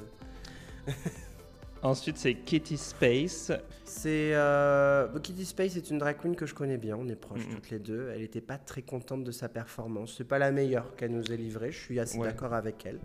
Ensuite, c'est Kitty Space. C'est. Euh... bah, Kitty Space est une drag queen que je connais bien, on est proches toutes les deux. Elle n'était pas très contente de sa performance. C'est pas la meilleure qu'elle nous ait livrée, je suis assez Ouais. d'accord avec elle.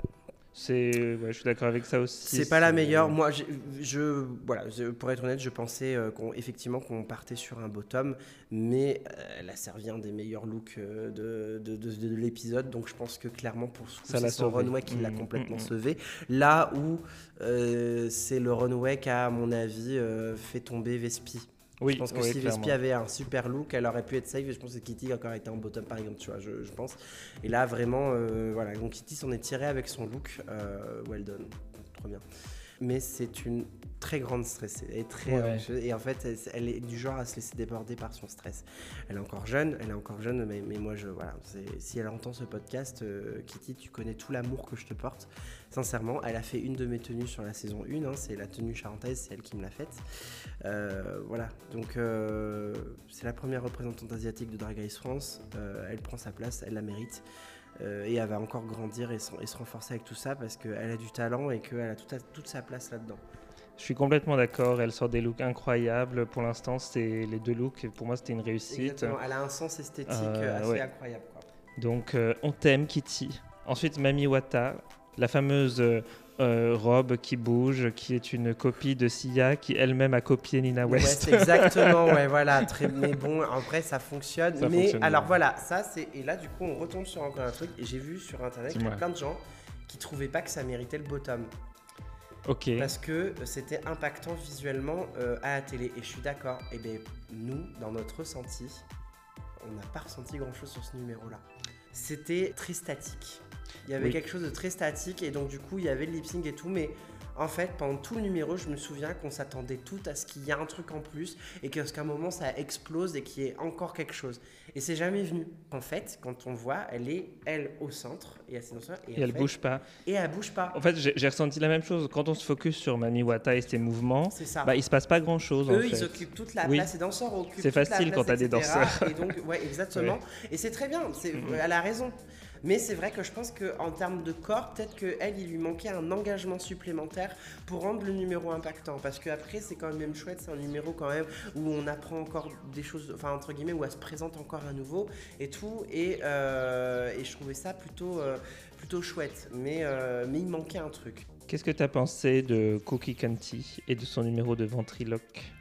C'est, ouais, je suis d'accord avec ça aussi. C'est pas la meilleure. Moi, j'ai- je, voilà, je- pour être honnête, je pensais euh, qu'on, effectivement qu'on partait sur un bottom, mais euh, elle a servi un des meilleurs looks euh, de, de, de- de l'épisode, donc je pense que clairement pour ce coup, Ça c'est son runway qui l'a Mm, complètement mm, mm. sauvé. Là où euh, c'est le runway qui a, à mon avis, euh, fait tomber Vespi. Oui, Je pense que oui, si. Vespi avait un super look, elle aurait pu être safe. Et je pense que Kitty a encore été en bottom, par exemple, tu vois, je, je pense. Et là, vraiment, euh, voilà. Donc Kitty s'en est tirée avec son look. euh, well done. Trop bien. Mais c'est une très grande stressée. Elle est très Ouais. Et en fait, elle, elle est du genre à se laisser déborder par son stress. Elle est encore jeune, elle est encore jeune, mais, mais moi, je, voilà, si elle entend ce podcast, euh, Kitty, tu connais tout l'amour que je te porte. Sincèrement, elle a fait une de mes tenues sur la saison 1, hein, c'est la tenue charentaise, c'est elle qui me l'a faite. Euh, voilà, donc euh, c'est la première représentante asiatique de Drag Race France. Elle prend sa place, elle la mérite. Euh, et elle va encore grandir et, se- et se renforcer avec tout ça parce qu'elle a du talent et qu'elle a toute, toute sa place là-dedans. Je suis complètement d'accord. Elle sort des looks incroyables. Pour l'instant, c'est les deux looks. Pour moi, c'était une réussite. Exactement, elle a un sens esthétique Euh, assez ouais. incroyable. Quoi. Donc, euh, on t'aime, Kitty. Ensuite, Mami Wata, la fameuse euh, euh, robe qui bouge, qui est une copie de Sia, qui elle-même a copié Nina West. exactement, ouais, voilà, très, mais bon, en vrai, ça fonctionne. Ça mais fonctionne alors bien. voilà, ça c'est, et là du coup, on retombe sur encore un truc, et j'ai vu sur internet qu'il y a plein de gens qui trouvaient pas que ça méritait le bottom. ok. parce que c'était impactant visuellement euh, à la télé. Et je suis d'accord. Et bien, nous, dans notre ressenti, on n'a pas ressenti grand-chose sur ce numéro-là. C'était très statique. Il y avait Oui. quelque chose de très statique et donc du coup, il y avait le lip sync et tout, mais en fait, pendant tout le numéro, je me souviens qu'on s'attendait tout à ce qu'il y ait un truc en plus et qu'à un moment, ça explose et qu'il y ait encore quelque chose. Et c'est jamais venu. En fait, quand on voit, elle est, elle, au centre et en elle fait- bouge pas. Et elle bouge pas. En fait, j'ai ressenti la même chose. Quand on se focus sur Mami Wata et ses mouvements, ça. bah, il se passe pas grand-chose. en Eux, fait. ils occupent toute la Oui. place, les danseurs occupent C'est toute la facile place, quand t'as des danseurs. Et donc, ouais, exactement. Et c'est très bien, Mhm. elle a raison. Mais c'est vrai que je pense qu'en termes de corps, peut-être qu'elle, il lui manquait un engagement supplémentaire pour rendre le numéro impactant. Parce qu'après, c'est quand même chouette, c'est un numéro quand même où on apprend encore des choses, enfin, entre guillemets, où elle se présente encore à nouveau et tout. Et, euh, je trouvais ça plutôt, euh, plutôt chouette. Mais, euh, mais il manquait un truc. Qu'est-ce que tu as pensé de Cookie Canty et de son numéro de ventriloque?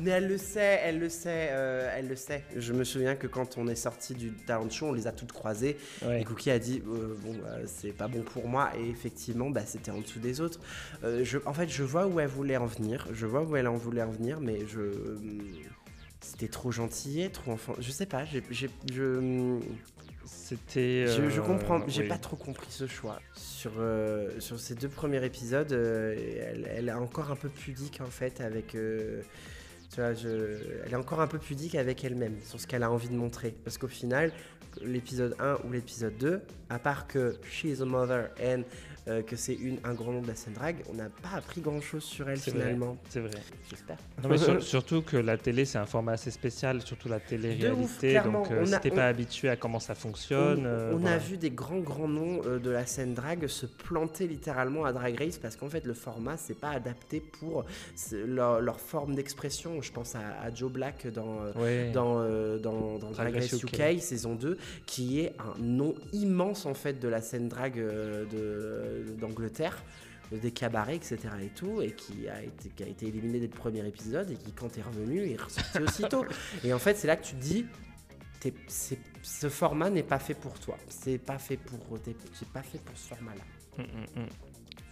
Mais elle le sait, elle le sait, euh, elle le sait. Je me souviens que quand on est sorti du talent show, on les a toutes croisées. Ouais. Et Cookie a dit euh, bon, bah, c'est pas bon pour moi. Et effectivement, bah, c'était en dessous des autres. Euh, je, en fait, je vois où elle voulait en venir. Je vois où elle en voulait en venir, mais je. hum, C'était trop gentil, trop enfant. Je sais pas, j'ai- je, C'était. je, je euh, comprends, j'ai oui. pas trop compris ce choix. Sur, euh, sur ces deux premiers épisodes, euh, elle, elle est encore un peu pudique en fait avec. tu vois, je- elle est encore un peu pudique avec elle-même sur ce qu'elle a envie de montrer. Parce qu'au final, l'épisode 1 ou l'épisode 2, à part que she is a mother and euh, que c'est une un grand nom de la scène drag, on n'a pas appris grand chose sur elle finalement. C'est vrai. J'espère. Non, mais sur- surtout que la télé, c'est un format assez spécial, surtout la télé-réalité. Donc, euh, On si a- t'es on- pas habitué à comment ça fonctionne. on, euh, on voilà. a vu des grands grands noms euh, de la scène drag se planter littéralement à Drag Race parce qu'en fait le format c'est pas adapté pour leur, leur forme d'expression. Je pense à, à Joe Black dans euh, Ouais. dans, euh, dans, dans Drag Race UK, saison 2, qui est un nom immense en fait de la scène drag euh, de- d'Angleterre, euh, des cabarets, etc. et tout, et qui a été, qui a été éliminé dès le premier épisode, et qui quand est revenu est ressorti aussitôt. Et en fait, c'est là que tu te dis, t'es- ce format n'est pas fait pour toi, c'est pas fait pour, t'es- pas fait pour ce format-là. Mm, mm, mm.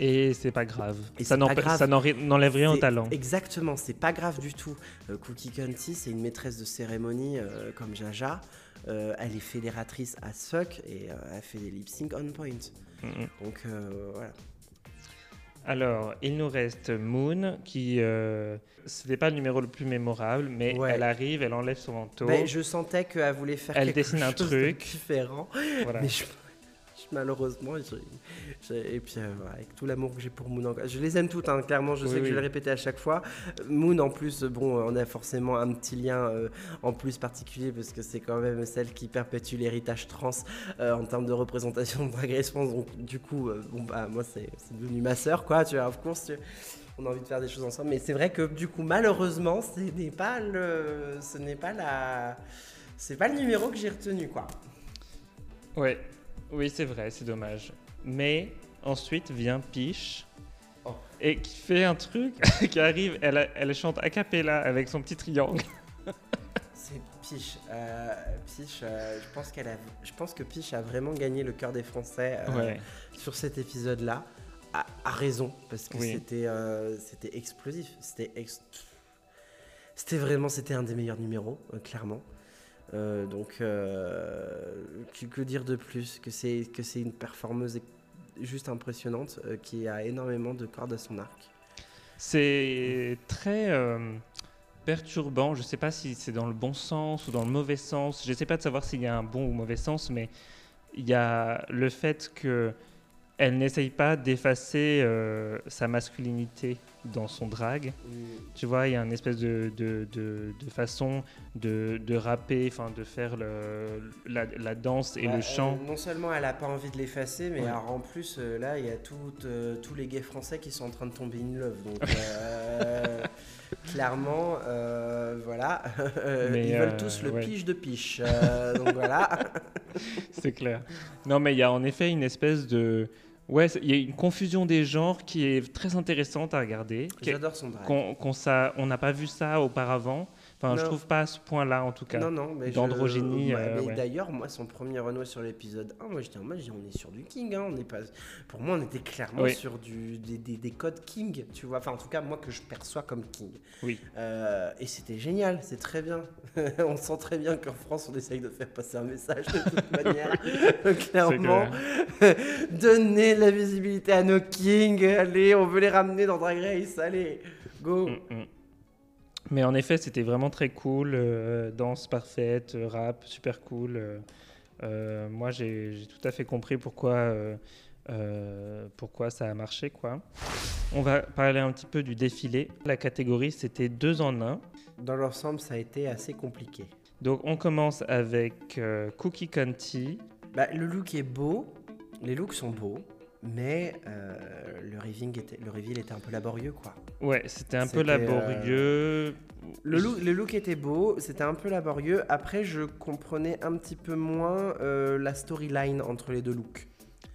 Et c'est pas grave. Et ça n'enlève rien au talent. Exactement, c'est pas grave du tout. Euh, Cookie Conti, c'est une maîtresse de cérémonie euh, comme Jaja. Euh, elle est fédératrice à fuck et elle fait des lip sync on point. Mm, mm. Donc euh, voilà. Alors, il nous reste Moon, qui. Euh, C'était pas le numéro le plus mémorable, mais Ouais. elle arrive, elle enlève son manteau. Ben, je sentais qu'elle voulait faire Elle quelque dessine un chose de truc. différent. Voilà. Mais je- je- malheureusement, et puis euh, avec tout l'amour que j'ai pour Moon, je les aime toutes, hein, clairement, je Oui, sais que je vais le répéter à chaque fois. Moon, en plus, bon, on a forcément un petit lien euh, en plus particulier parce que c'est quand même celle qui perpétue l'héritage trans euh, en termes de représentation de Drag Race France. Donc, du coup, euh, bon, bah, moi, c'est c'est devenu ma sœur, quoi, tu vois, of course, tu- on a envie de faire des choses ensemble. Mais c'est vrai que, du coup, malheureusement, ce n'est pas le. Ce n'est pas la. C'est pas le numéro que j'ai retenu, quoi. Ouais. Oui, c'est vrai, c'est dommage. Mais ensuite vient Piche. Oh. Et qui fait un truc qui arrive, elle, a- elle chante a cappella avec son petit triangle. C'est Piche. Euh, Piche, euh, je pense qu'elle a, je pense que Piche a vraiment gagné le cœur des Français euh, Ouais. sur cet épisode-là. À raison, parce que Oui. c'était, euh, c'était explosif. C'était, ex- c'était vraiment, c'était un des meilleurs numéros, clairement. Euh, donc, euh, que, dire de plus que c'est, que c'est une performeuse juste impressionnante euh, qui a énormément de cordes à son arc. C'est très euh, perturbant. Je sais pas si c'est dans le bon sens ou dans le mauvais sens. Je sais pas de savoir s'il y a un bon ou mauvais sens, mais il y a le fait que elle n'essaye pas d'effacer sa masculinité dans son drag. Tu vois, il y a une espèce de, de, de- de façon de, de rapper, enfin de faire le, la, la danse et Bah, le chant. euh, non seulement elle a pas envie de l'effacer, mais Ouais. alors, en plus, euh, là, il y a tout, euh, tous les gays français qui sont en train de tomber in love. Donc, clairement, voilà. Ils veulent tous le ouais. piche de piche. Donc, voilà. C'est clair. Non, mais il y a en effet une espèce de. Ouais, il y a une confusion des genres qui est très intéressante à regarder. J'adore son drag. qu'on qu'on ça- on n'a pas vu ça auparavant. Enfin, je Non. trouve pas à ce point-là, en tout cas. Non, non, mais je- Ouais, euh, ouais. d'ailleurs, moi, son premier Renault sur l'épisode 1, moi, j'étais en mode, on est sur du King. Hein, on est pas... Pour moi, on était clairement Oui. sur du, des, des- des codes King, tu vois. Enfin, en tout cas, moi, que je perçois comme King. Oui. Euh, et c'était génial, c'est très bien. on sent très bien qu'en France, on essaye de faire passer un message de toute manière. Clairement, donner la visibilité à nos kings. Allez, on veut les ramener dans Drag Race. Allez, go. Mm, mm. Mais en effet, c'était vraiment très cool. euh, danse parfaite, euh, rap, super cool. euh, moi, j'ai tout à fait compris pourquoi, euh, pourquoi ça a marché. Quoi. On va parler un petit peu du défilé. La catégorie, c'était deux en un. Dans l'ensemble, ça a été assez compliqué. Donc, on commence avec Cookie Conti. Bah, le look est beau, les looks sont beaux, mais euh, le, reveal était, le reveal était un peu laborieux, quoi. Ouais, c'était un peu euh, laborieux. Le look, le look était beau, c'était un peu laborieux. Après, je comprenais un petit peu moins euh, la storyline entre les deux looks.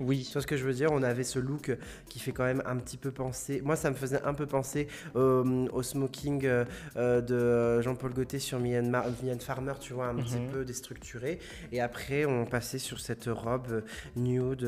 Oui, Tu vois ce que je veux dire? On avait ce look qui fait quand même un petit peu penser. Moi, ça me faisait un peu penser euh, au smoking euh, euh, de Jean-Paul Gaultier sur Myanmar, Mylène Farmer, tu vois, un petit Mhm. peu déstructuré. Et après, on passait sur cette robe nude.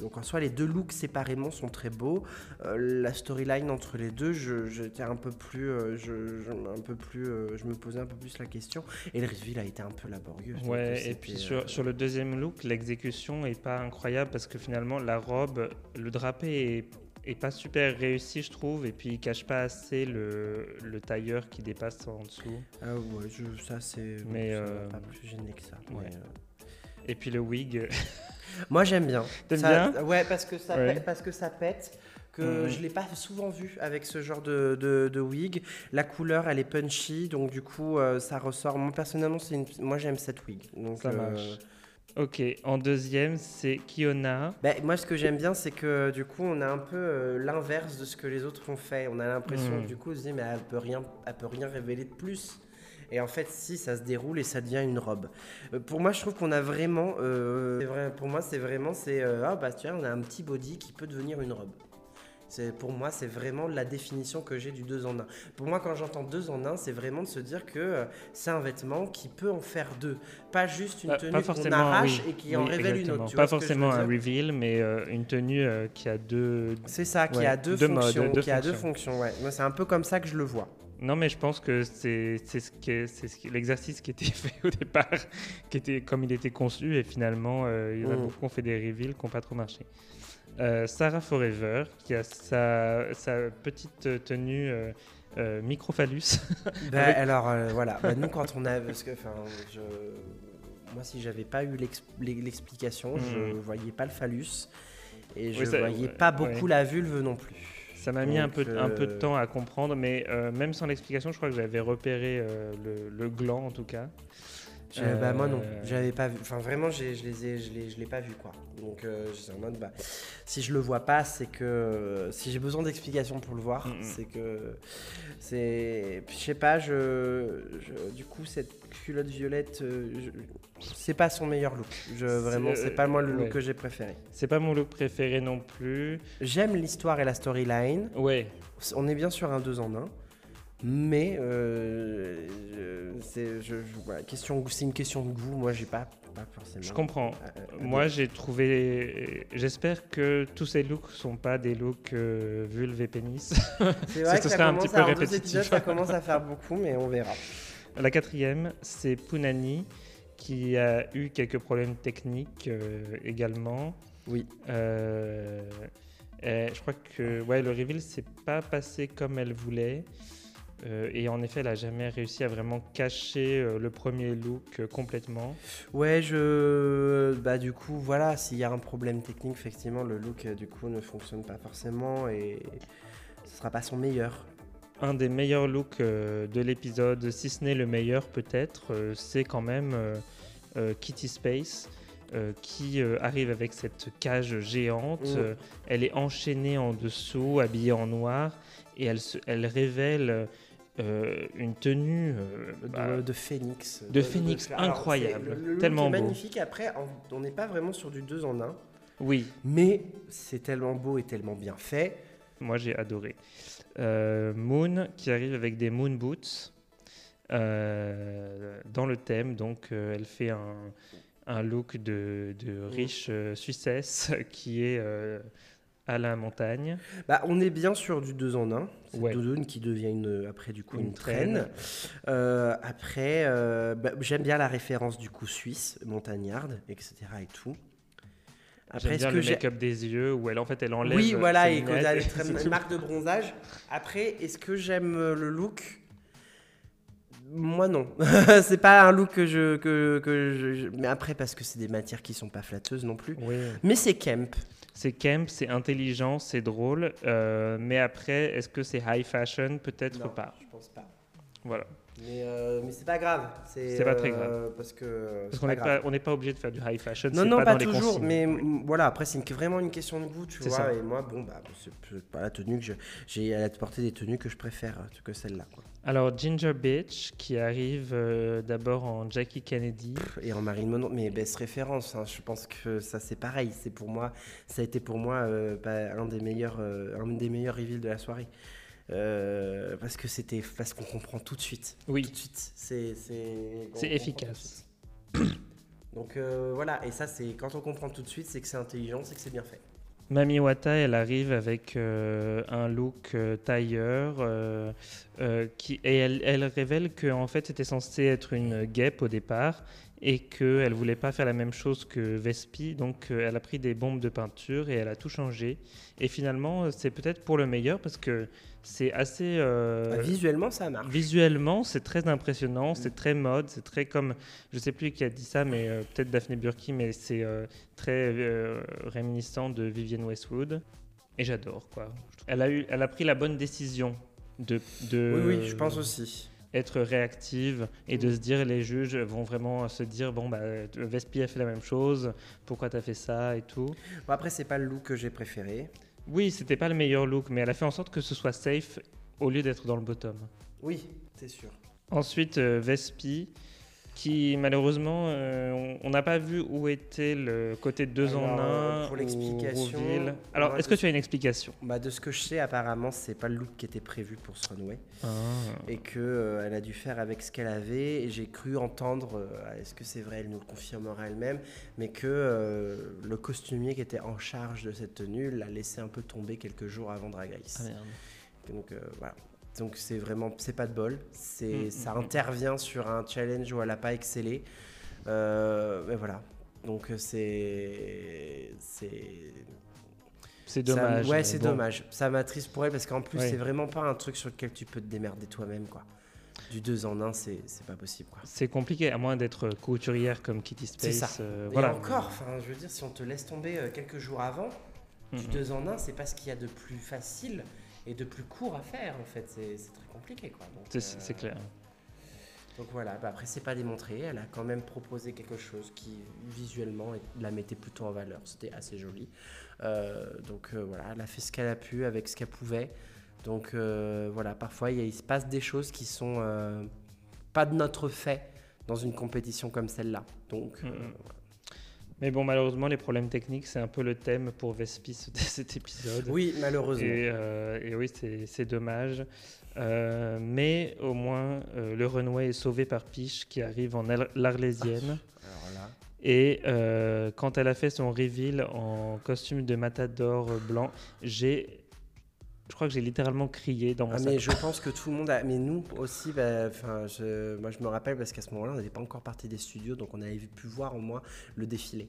donc en soi, les deux looks séparément sont très beaux. Euh, la storyline entre les deux, je- j'étais un peu plus, je, je- un peu plus, je me posais un peu plus la question. Et le reveal a été un peu laborieux. Ouais, et puis sur, sur le deuxième look, l'exécution est pas incroyable parce que finalement la robe, le drapé est, est pas super réussi, je trouve, et puis il cache pas assez le, le tailleur qui dépasse en dessous. Ah ouais, je- ça c'est. Mais, euh, pas plus gêné que ça. ouais. mais, euh, Et puis le wig. Moi j'aime bien. T'aimes bien? Ouais, parce que ça, Ouais. pète- parce que ça pète. Que je l'ai pas souvent vu avec ce genre de, de, de wig. La couleur, elle est punchy, donc du coup, euh, ça ressort. Moi personnellement, c'est une... moi j'aime cette wig. Donc, Ça euh, marche. Ok, en deuxième, c'est Kiona. ben, moi, ce que j'aime bien, c'est que du coup, on a un peu euh, l'inverse de ce que les autres ont fait. On a l'impression, Mhm. du coup, on se dit, mais elle peut rien, elle peut rien révéler de plus. Et en fait, si, ça se déroule et ça devient une robe. Euh, pour moi, je trouve qu'on a vraiment, euh, vrai, pour moi, c'est vraiment, c'est, ah bah tu vois, on a un petit body qui peut devenir une robe. C'est, pour moi, c'est vraiment la définition que j'ai du 2 en 1. Pour moi, quand j'entends 2 en 1, c'est vraiment de se dire que euh, c'est un vêtement qui peut en faire deux. Pas juste une Pas- tenue qu'on arrache oui. et qui en révèle une autre. tu Pas forcément un reveal, mais euh, une tenue euh, qui a deux. C'est ça, qui Ouais, a deux, deux modes, fonctions. deux qui a deux fonctions. fonctions, ouais. Moi, c'est un peu comme ça que je le vois. Non, mais je pense que c'est ce l'exercice qui était fait au départ, qui était comme il était conçu, et finalement, il y en a Mm. beaucoup qui ont fait des reveals qui n'ont pas trop marché. Euh, Sarah Forever, qui a sa, sa petite tenue euh, euh, microphallus. Bah, Avec- Alors, voilà. Bah, nous, quand on a. Parce que, je. Moi, si j'avais pas eu l'ex- l'explication, je Mhm. voyais pas le phallus. Et je Oui, ça- voyais pas beaucoup ouais. la vulve non plus. Ça m'a mis un peu, un peu de temps à comprendre, mais même sans l'explication, je crois que j'avais repéré le, le gland en tout cas. Je- bah, moi non, Euh, j'avais pas vu. Enfin vraiment, je les ai, je l'ai, je l'ai pas vu quoi. Donc euh, j'étais en mode bah, si je le vois pas, c'est que si j'ai besoin d'explications pour le voir, Mm, c'est que c'est, je sais pas, je, je- du coup cette culotte violette, euh, c'est pas son meilleur look. Je vraiment, C'est- c'est pas moi le look ouais. que j'ai préféré. C'est pas mon look préféré non plus. J'aime l'histoire et la storyline. Ouais, On est bien sur un 2 en 1. Mais euh, c'est je- je- voilà, question, c'est une question de goût. Moi, j'ai pas, pas forcément. je comprends. à- à Moi, j'ai trouvé. J'espère que tous ces looks sont pas des looks euh, vulve et pénis. C'est vrai ce que ça serait un petit peu à, répétitif. épisodes, ça commence à faire beaucoup, mais on verra. La quatrième, c'est Punani, qui a eu quelques problèmes techniques euh, également. Oui. Euh, je crois que ouais, le reveal s'est pas passé comme elle voulait. Euh, et en effet, elle a jamais réussi à vraiment cacher euh, le premier look euh, complètement. Ouais, je. Bah, du coup, voilà, s'il y a un problème technique, effectivement, le look, du coup, ne fonctionne pas forcément et ce sera pas son meilleur. Un des meilleurs looks de l'épisode, si ce n'est le meilleur peut-être, c'est quand même Kitty Space. euh, qui euh, arrive avec cette cage géante. Mm. Euh, elle est enchaînée en dessous, habillée en noir, et elle, se- elle révèle euh, une tenue euh, De, bah, de phoenix. de phénix incroyable, le- le tellement est beau. magnifique. Après, on n'est pas vraiment sur du 2 en 1, Oui, mais c'est tellement beau et tellement bien fait. moi j'ai adoré. Euh, Moon qui arrive avec des moon boots dans le thème, donc elle fait un, un look de, riche Suissesse qui est à la montagne. Bah, on est bien sur du 2 en 1. C'est Ouais. doudoune qui devient une, après du coup une, Une traîne. traîne. Euh, après, euh, bah, j'aime bien la référence du coup suisse, montagnarde, etc. et tout. J'aime est-ce que le make-up des yeux où elle en fait elle enlève. Oui, voilà, et a une marque de bronzage. Après, est-ce que j'aime euh, le look? Moi non. c'est pas un look que je, que, que je- Mais après, parce que c'est des matières qui sont pas flatteuses non plus. Oui. Mais c'est Kemp. C'est camp, c'est intelligent, c'est drôle, euh, mais après, est-ce que c'est high fashion? Peut-être pas. Je pense pas. Voilà. Mais, euh, mais c'est pas grave. C'est pas très euh, Parce que. Parce qu'on n'est grave. pas, on pas obligé de faire du high fashion. Non, non, pas, pas, dans les toujours, mais voilà, après, c'est vraiment une question de goût, tu vois. ça. Et moi, bon, bah, c'est pas la tenue que je- j'ai à porter des tenues que je préfère euh, que celle-là. Alors Ginger Bitch qui arrive euh, d'abord en Jackie Kennedy. Et en Marine Monroe, mais best référence, hein, je pense que ça c'est pareil. C'est pour moi, ça a été pour moi euh, bah, un des meilleurs, un des meilleurs reveals de la soirée. Euh, parce que c'était, parce qu'on comprend tout de suite. Oui. Tout de suite, c'est, c'est, efficace. Donc euh, voilà, et ça c'est quand on comprend tout de suite, c'est que c'est intelligent, c'est que c'est bien fait. Mami Wata, elle arrive avec euh, un look tailleur qui, et elle, elle révèle que en fait c'était censé être une guêpe au départ et qu'elle voulait pas faire la même chose que Vespi, donc euh, elle a pris des bombes de peinture et elle a tout changé. Et finalement, euh, c'est peut-être pour le meilleur parce que c'est assez. euh, Bah, visuellement, ça marche. Visuellement, c'est très impressionnant, c'est très mode, c'est très comme, je sais plus qui a dit ça, mais euh, peut-être Daphne Burki, mais c'est euh, très réminiscent de Vivienne Westwood. Et j'adore, quoi. Elle a, eu, elle a pris la bonne décision de, de Oui, oui, je pense aussi. Être réactive et de se dire, les juges vont vraiment se dire, bon, bah, Vespi a fait la même chose, pourquoi t'as fait ça et tout. Bon, après, c'est pas le look que j'ai préféré. Oui, c'était pas le meilleur look, mais elle a fait en sorte que ce soit safe au lieu d'être dans le bottom. Oui, c'est sûr. Ensuite, euh, Vespi, qui malheureusement, euh, on- n'a pas vu où était le côté 2 en Alors, 1 pour l'explication, Alors, est-ce que tu as une explication? Bah, de ce que je sais, apparemment, c'est pas le look qui était prévu pour ce runway. Ah. Et que elle a dû faire avec ce qu'elle avait. Et j'ai cru entendre, euh, est-ce que c'est vrai, elle nous le confirmera elle-même, mais que euh, le costumier qui était en charge de cette tenue l'a laissé un peu tomber quelques jours avant Drag Race. Ah. Donc euh, voilà. Donc c'est vraiment, c'est pas de bol. C'est, Mm, ça mm, mm. intervient sur un challenge où elle n'a pas excellé. Euh, mais voilà. Donc euh, c'est, c'est. C'est ça- dommage. ouais, c'est bon. dommage. Ça m'attriste pour elle parce qu'en plus Ouais. c'est vraiment pas un truc sur lequel tu peux te démerder toi-même quoi. Du 2 en 1, c'est, c'est pas possible quoi. C'est compliqué, à moins d'être couturière comme Kitty C'est Space. ça. euh, Et voilà. encore, je veux dire, si on te laisse tomber euh, quelques jours avant, du Mhm. 2 en 1, c'est pas ce qu'il y a de plus facile et de plus court à faire en fait. C'est, très compliqué quoi. C'est euh, c'est clair. Donc voilà, bah après c'est pas démontré, elle a quand même proposé quelque chose qui visuellement la mettait plutôt en valeur, c'était assez joli. Euh, donc euh, voilà, elle a fait ce qu'elle a pu avec ce qu'elle pouvait. Donc voilà, parfois il, se passe des choses qui sont pas de notre fait dans une compétition comme celle-là. Donc voilà. Mais bon, malheureusement, les problèmes techniques, c'est un peu le thème pour Vespi ce- cet épisode. oui, malheureusement. Et, euh, et oui, c'est dommage. Euh, mais au moins, euh, le runway est sauvé par Piche qui arrive en Ar- l'Arlésienne. Alors là, Et quand elle a fait son reveal en costume de matador blanc, j'ai. Je crois que j'ai littéralement crié dans mon Ah, sac. mais je pense que tout le monde a. Mais nous aussi, bah, je... moi je me rappelle parce qu'à ce moment-là, on n'était pas encore parti des studios, donc on avait pu voir au moins le défilé.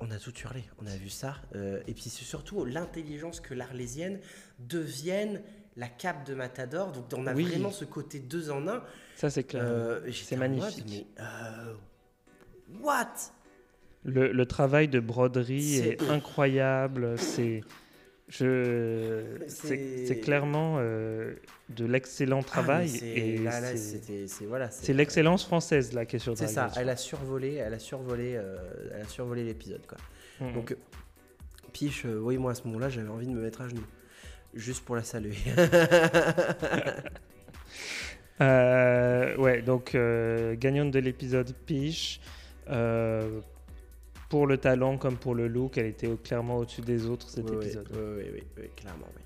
On a tout hurlé, on a vu ça. euh, et puis c'est surtout l'intelligence que l'Arlésienne devienne la cape de Matador. Donc on a Oui. vraiment ce côté deux en un. Ça, c'est clair. Euh, C'est mode, magnifique. mais, euh, what? Le, le travail de broderie C'est- est incroyable. C'est. Je, C'est- clairement euh, de l'excellent travail. Ah, c'est- voilà, l'excellence française là qui est sur C'est ça. Elle a survolé, elle a survolé, euh, elle a survolé l'épisode quoi. Mhm. Donc, Piche, euh, oui, moi à ce moment-là, j'avais envie de me mettre à genoux. Juste pour la saluer. Euh, ouais, donc gagnante de l'épisode Piche. Pour le talent comme pour le look, elle était clairement au-dessus des autres cet Oui, épisode. Oui, oui, clairement, oui.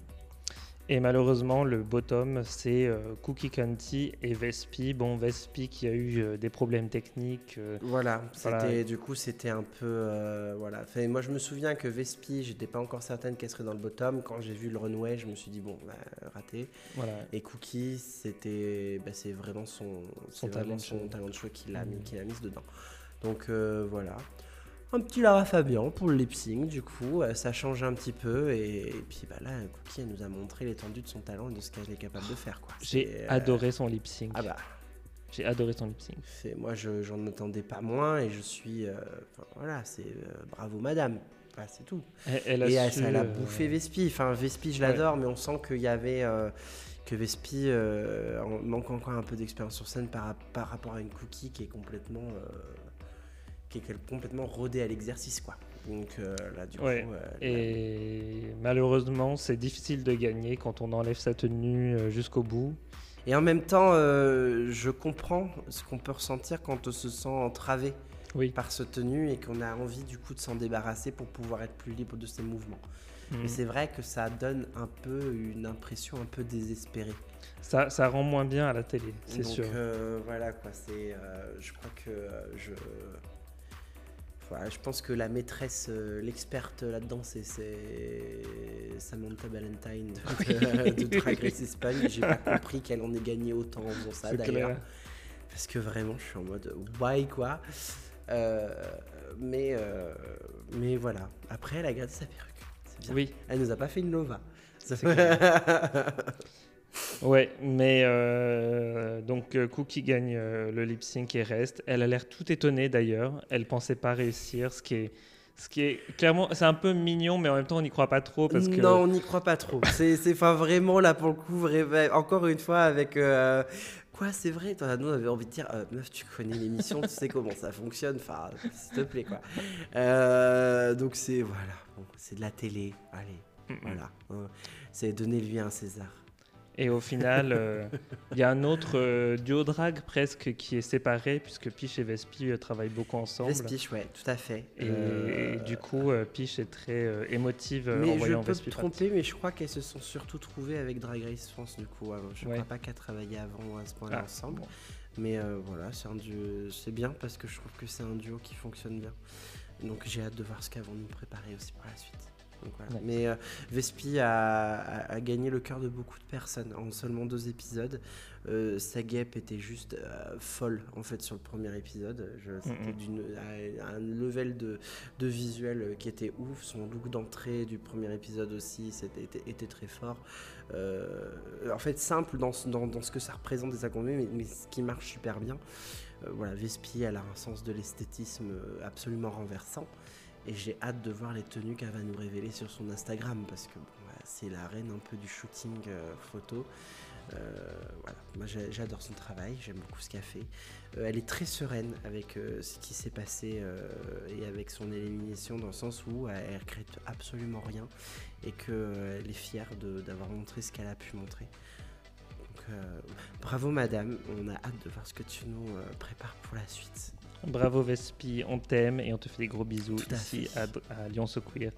Et malheureusement, le bottom, c'est euh, Cookie County et Vespi. Bon, Vespi qui a eu euh, des problèmes techniques. euh, Voilà, c'était, Voilà. du coup, c'était un peu. voilà. Enfin, moi, je me souviens que Vespi, j'étais pas encore certaine qu'elle serait dans le bottom. Quand j'ai vu le runway, je me suis dit, bon, bah, raté. voilà. Et Cookie, c'était, bah, c'est vraiment son, Son c'est vraiment talent de son show. talent de show qu'il a, mis, a mis dedans. Donc voilà. Un petit Lara Fabian pour le lip sync, du coup, euh, ça change un petit peu. Et, et puis bah, là, Cookie, elle nous a montré l'étendue de son talent et de ce qu'elle est capable de faire. Quoi. J'ai euh, adoré son lip sync. Ah bah, J'ai adoré son lip sync. c'est, moi, je, j'en attendais pas moins et je suis. euh, voilà, c'est bravo, madame. C'est tout. Elle, elle a et elle, su, euh, bouffé Vespi. Enfin, Vespi, je l'adore, mais on sent qu'il y avait. que Vespi euh, manque encore un peu d'expérience sur scène par, par rapport à une cookie qui est complètement. euh, qui est complètement rodée à l'exercice, quoi. Donc euh, là, du Ouais, coup. euh, Et malheureusement, c'est difficile de gagner quand on enlève sa tenue euh, jusqu'au bout. Et en même temps, euh, je comprends ce qu'on peut ressentir quand on se sent entravé Oui. par ce tenue et qu'on a envie du coup de s'en débarrasser pour pouvoir être plus libre de ses mouvements. Mhm. Mais c'est vrai que ça donne un peu une impression un peu désespérée. Ça, ça rend moins bien à la télé, c'est Donc sûr. euh, voilà quoi, c'est, je crois que je, voilà, je pense que la maîtresse, euh, l'experte là-dedans, c'est, Samantha Valentine de, de, de Drag Race Espagne. J'ai pas compris qu'elle en ait gagné autant en faisant ça d'ailleurs. parce que vraiment, je suis en mode why quoi? Euh, mais, euh, mais voilà. Après, elle a gardé sa perruque. Bien. Oui, Elle nous a pas fait une Nova. Ça C'est ouais, mais euh, donc euh, Cookie gagne euh, le lip sync et reste. Elle a l'air tout étonnée d'ailleurs. Elle pensait pas réussir, ce qui est, ce qui est clairement, c'est un peu mignon, mais en même temps on n'y croit pas trop parce que. Non, on n'y croit pas trop. C'est c'est- enfin, vraiment là pour le coup, vrai- encore une fois avec. euh, Quoi, c'est vrai, toi, nous on avait envie de dire, meuf, tu connais l'émission, tu sais comment ça fonctionne, enfin, s'il te plaît, quoi. Donc c'est, voilà, bon, c'est de la télé, allez, Mm, mm. voilà. C'est donner lui un César. Et au final, euh, il y a un autre euh, duo drag presque qui est séparé puisque Piche et Vespi euh, travaillent beaucoup ensemble. Vespiche, ouais, tout à fait. Et, du coup, Piche est très émotive euh, en Mais je voyant peux Vespi me tromper, mais je crois qu'elles se sont surtout trouvées avec Drag Race France, du coup. avant. Je ne Ouais. crois pas qu'elles travaillaient avant à ce point-là Ah, ensemble. bon. Mais voilà, c'est un duo, c'est bien parce que je trouve que c'est un duo qui fonctionne bien. Donc j'ai hâte de voir ce qu'elles vont nous préparer aussi pour la suite. Donc, voilà. D'accord. Mais euh, Vespi a, a- a gagné le cœur de beaucoup de personnes en seulement deux épisodes. Euh, sa guêpe était juste euh, folle en fait sur le premier épisode. Je- C'était à- un level de, de visuel euh, qui était ouf. Son look d'entrée du premier épisode aussi était, était très fort. En fait simple dans, ce- dans, dans ce que ça représente des accompagnements, mais, mais ce qui marche super bien. Voilà, Vespi, elle a un sens de l'esthétisme absolument renversant. Et j'ai hâte de voir les tenues qu'elle va nous révéler sur son Instagram parce que bon, c'est la reine un peu du shooting euh, photo. Euh, voilà. Moi j'adore son travail, j'aime beaucoup ce qu'elle fait. Euh, elle est très sereine avec ce qui s'est passé et avec son élimination dans le sens où elle, elle regrette absolument rien et qu'elle est fière d'avoir montré ce qu'elle a pu montrer. Donc, bravo madame, on a hâte de voir ce que tu nous prépares pour la suite. Bravo Vespi, on t'aime et on te fait des gros bisous Tout ici à, à Lyon So Queer.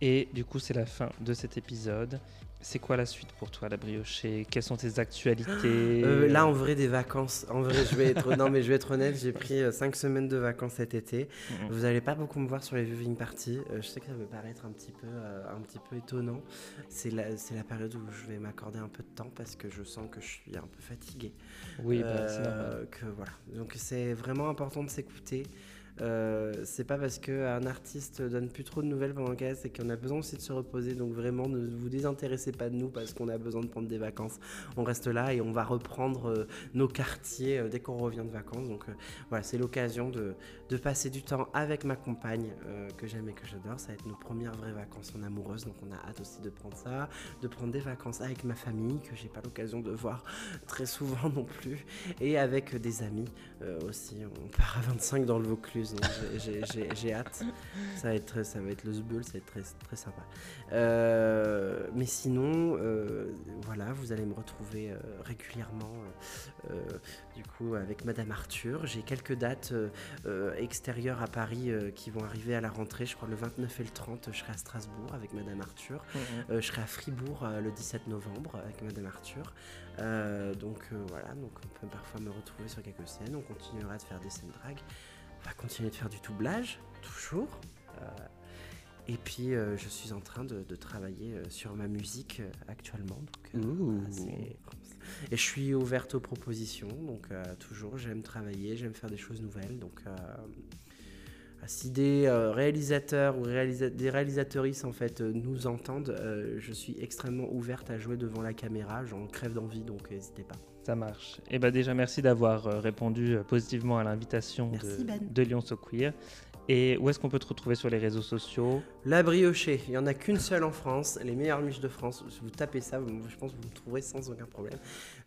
Et du coup, c'est la fin de cet épisode. C'est quoi la suite pour toi, la briochée? Quelles sont tes actualités? Euh, là, en vrai, des vacances. En vrai, je vais être, non, mais je vais être honnête, j'ai pris 5 semaines de vacances cet été. Mhm. Vous n'allez pas beaucoup me voir sur les viewing parties. Euh, je sais que ça peut paraître un petit peu, euh, un petit peu étonnant. C'est la, la période où je vais m'accorder un peu de temps parce que je sens que je suis un peu fatigué. Oui, bah, c'est Euh, normal. que voilà. Donc c'est vraiment important de s'écouter. Euh, c'est pas parce qu'un artiste donne plus trop de nouvelles pendant le cas, c'est qu'on a besoin aussi de se reposer. Donc vraiment, ne vous désintéressez pas de nous parce qu'on a besoin de prendre des vacances. On reste là et on va reprendre euh, nos quartiers euh, dès qu'on revient de vacances. Donc voilà, c'est l'occasion de, passer du temps avec ma compagne que j'aime et que j'adore. Ça va être nos premières vraies vacances en amoureuse. Donc on a hâte aussi de prendre ça, de prendre des vacances avec ma famille que j'ai pas l'occasion de voir très souvent non plus et avec des amis aussi. On part à 25 dans le Vaucluse, j'ai- hâte. Ça va être, très- ça va être le Zbeul, ça va être très, très sympa. Euh, mais sinon, euh, voilà, vous allez me retrouver euh, régulièrement, du coup, avec Madame Arthur. J'ai quelques dates extérieures à Paris qui vont arriver à la rentrée. Je crois le 29 et le 30, je serai à Strasbourg avec Madame Arthur. Mhm. Euh, je serai à Fribourg le 17 novembre avec Madame Arthur. Donc voilà, donc on peut parfois me retrouver sur quelques scènes. On continuera de faire des scènes drag. Continuer de faire du doublage, toujours. Euh, et puis euh, je suis en train de, de travailler euh, sur ma musique actuellement. Donc, voilà, et je suis ouverte aux propositions. Donc toujours, j'aime travailler, j'aime faire des choses nouvelles. Donc si des euh, réalisateurs ou réalisa- des réalisatrices en fait euh, nous entendent, euh, je suis extrêmement ouverte à jouer devant la caméra. J'en crève d'envie, donc n'hésitez pas. Ça marche. Et bah déjà, merci d'avoir euh, répondu euh, positivement à l'invitation de, Ben. de Lyon So Queer. Et où est-ce qu'on peut te retrouver sur les réseaux sociaux? La briochée, il n'y en a qu'une seule en France, les meilleures miches de France. Si vous tapez ça, vous- je pense que vous me trouverez sans aucun problème.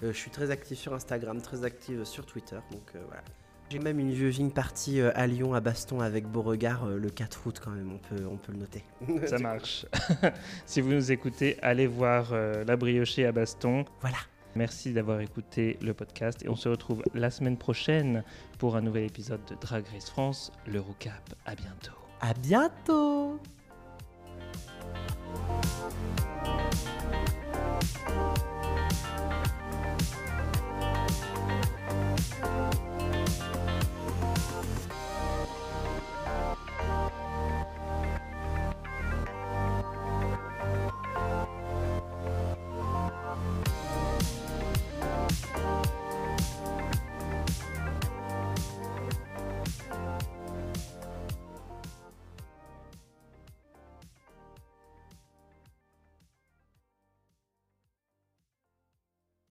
Euh, je suis très actif sur Instagram, très active sur Twitter, donc euh, voilà. J'ai même une viewing partie euh, à Lyon, à Baston, avec Beauregard, euh, le 4 août quand même, on peut, on peut le noter. Ça marche. si vous nous écoutez, allez voir euh, La Briochée à Baston. Voilà. Merci d'avoir écouté le podcast et on se retrouve la semaine prochaine pour un nouvel épisode de Drag Race France, Le l'Eurocap. À bientôt. À bientôt.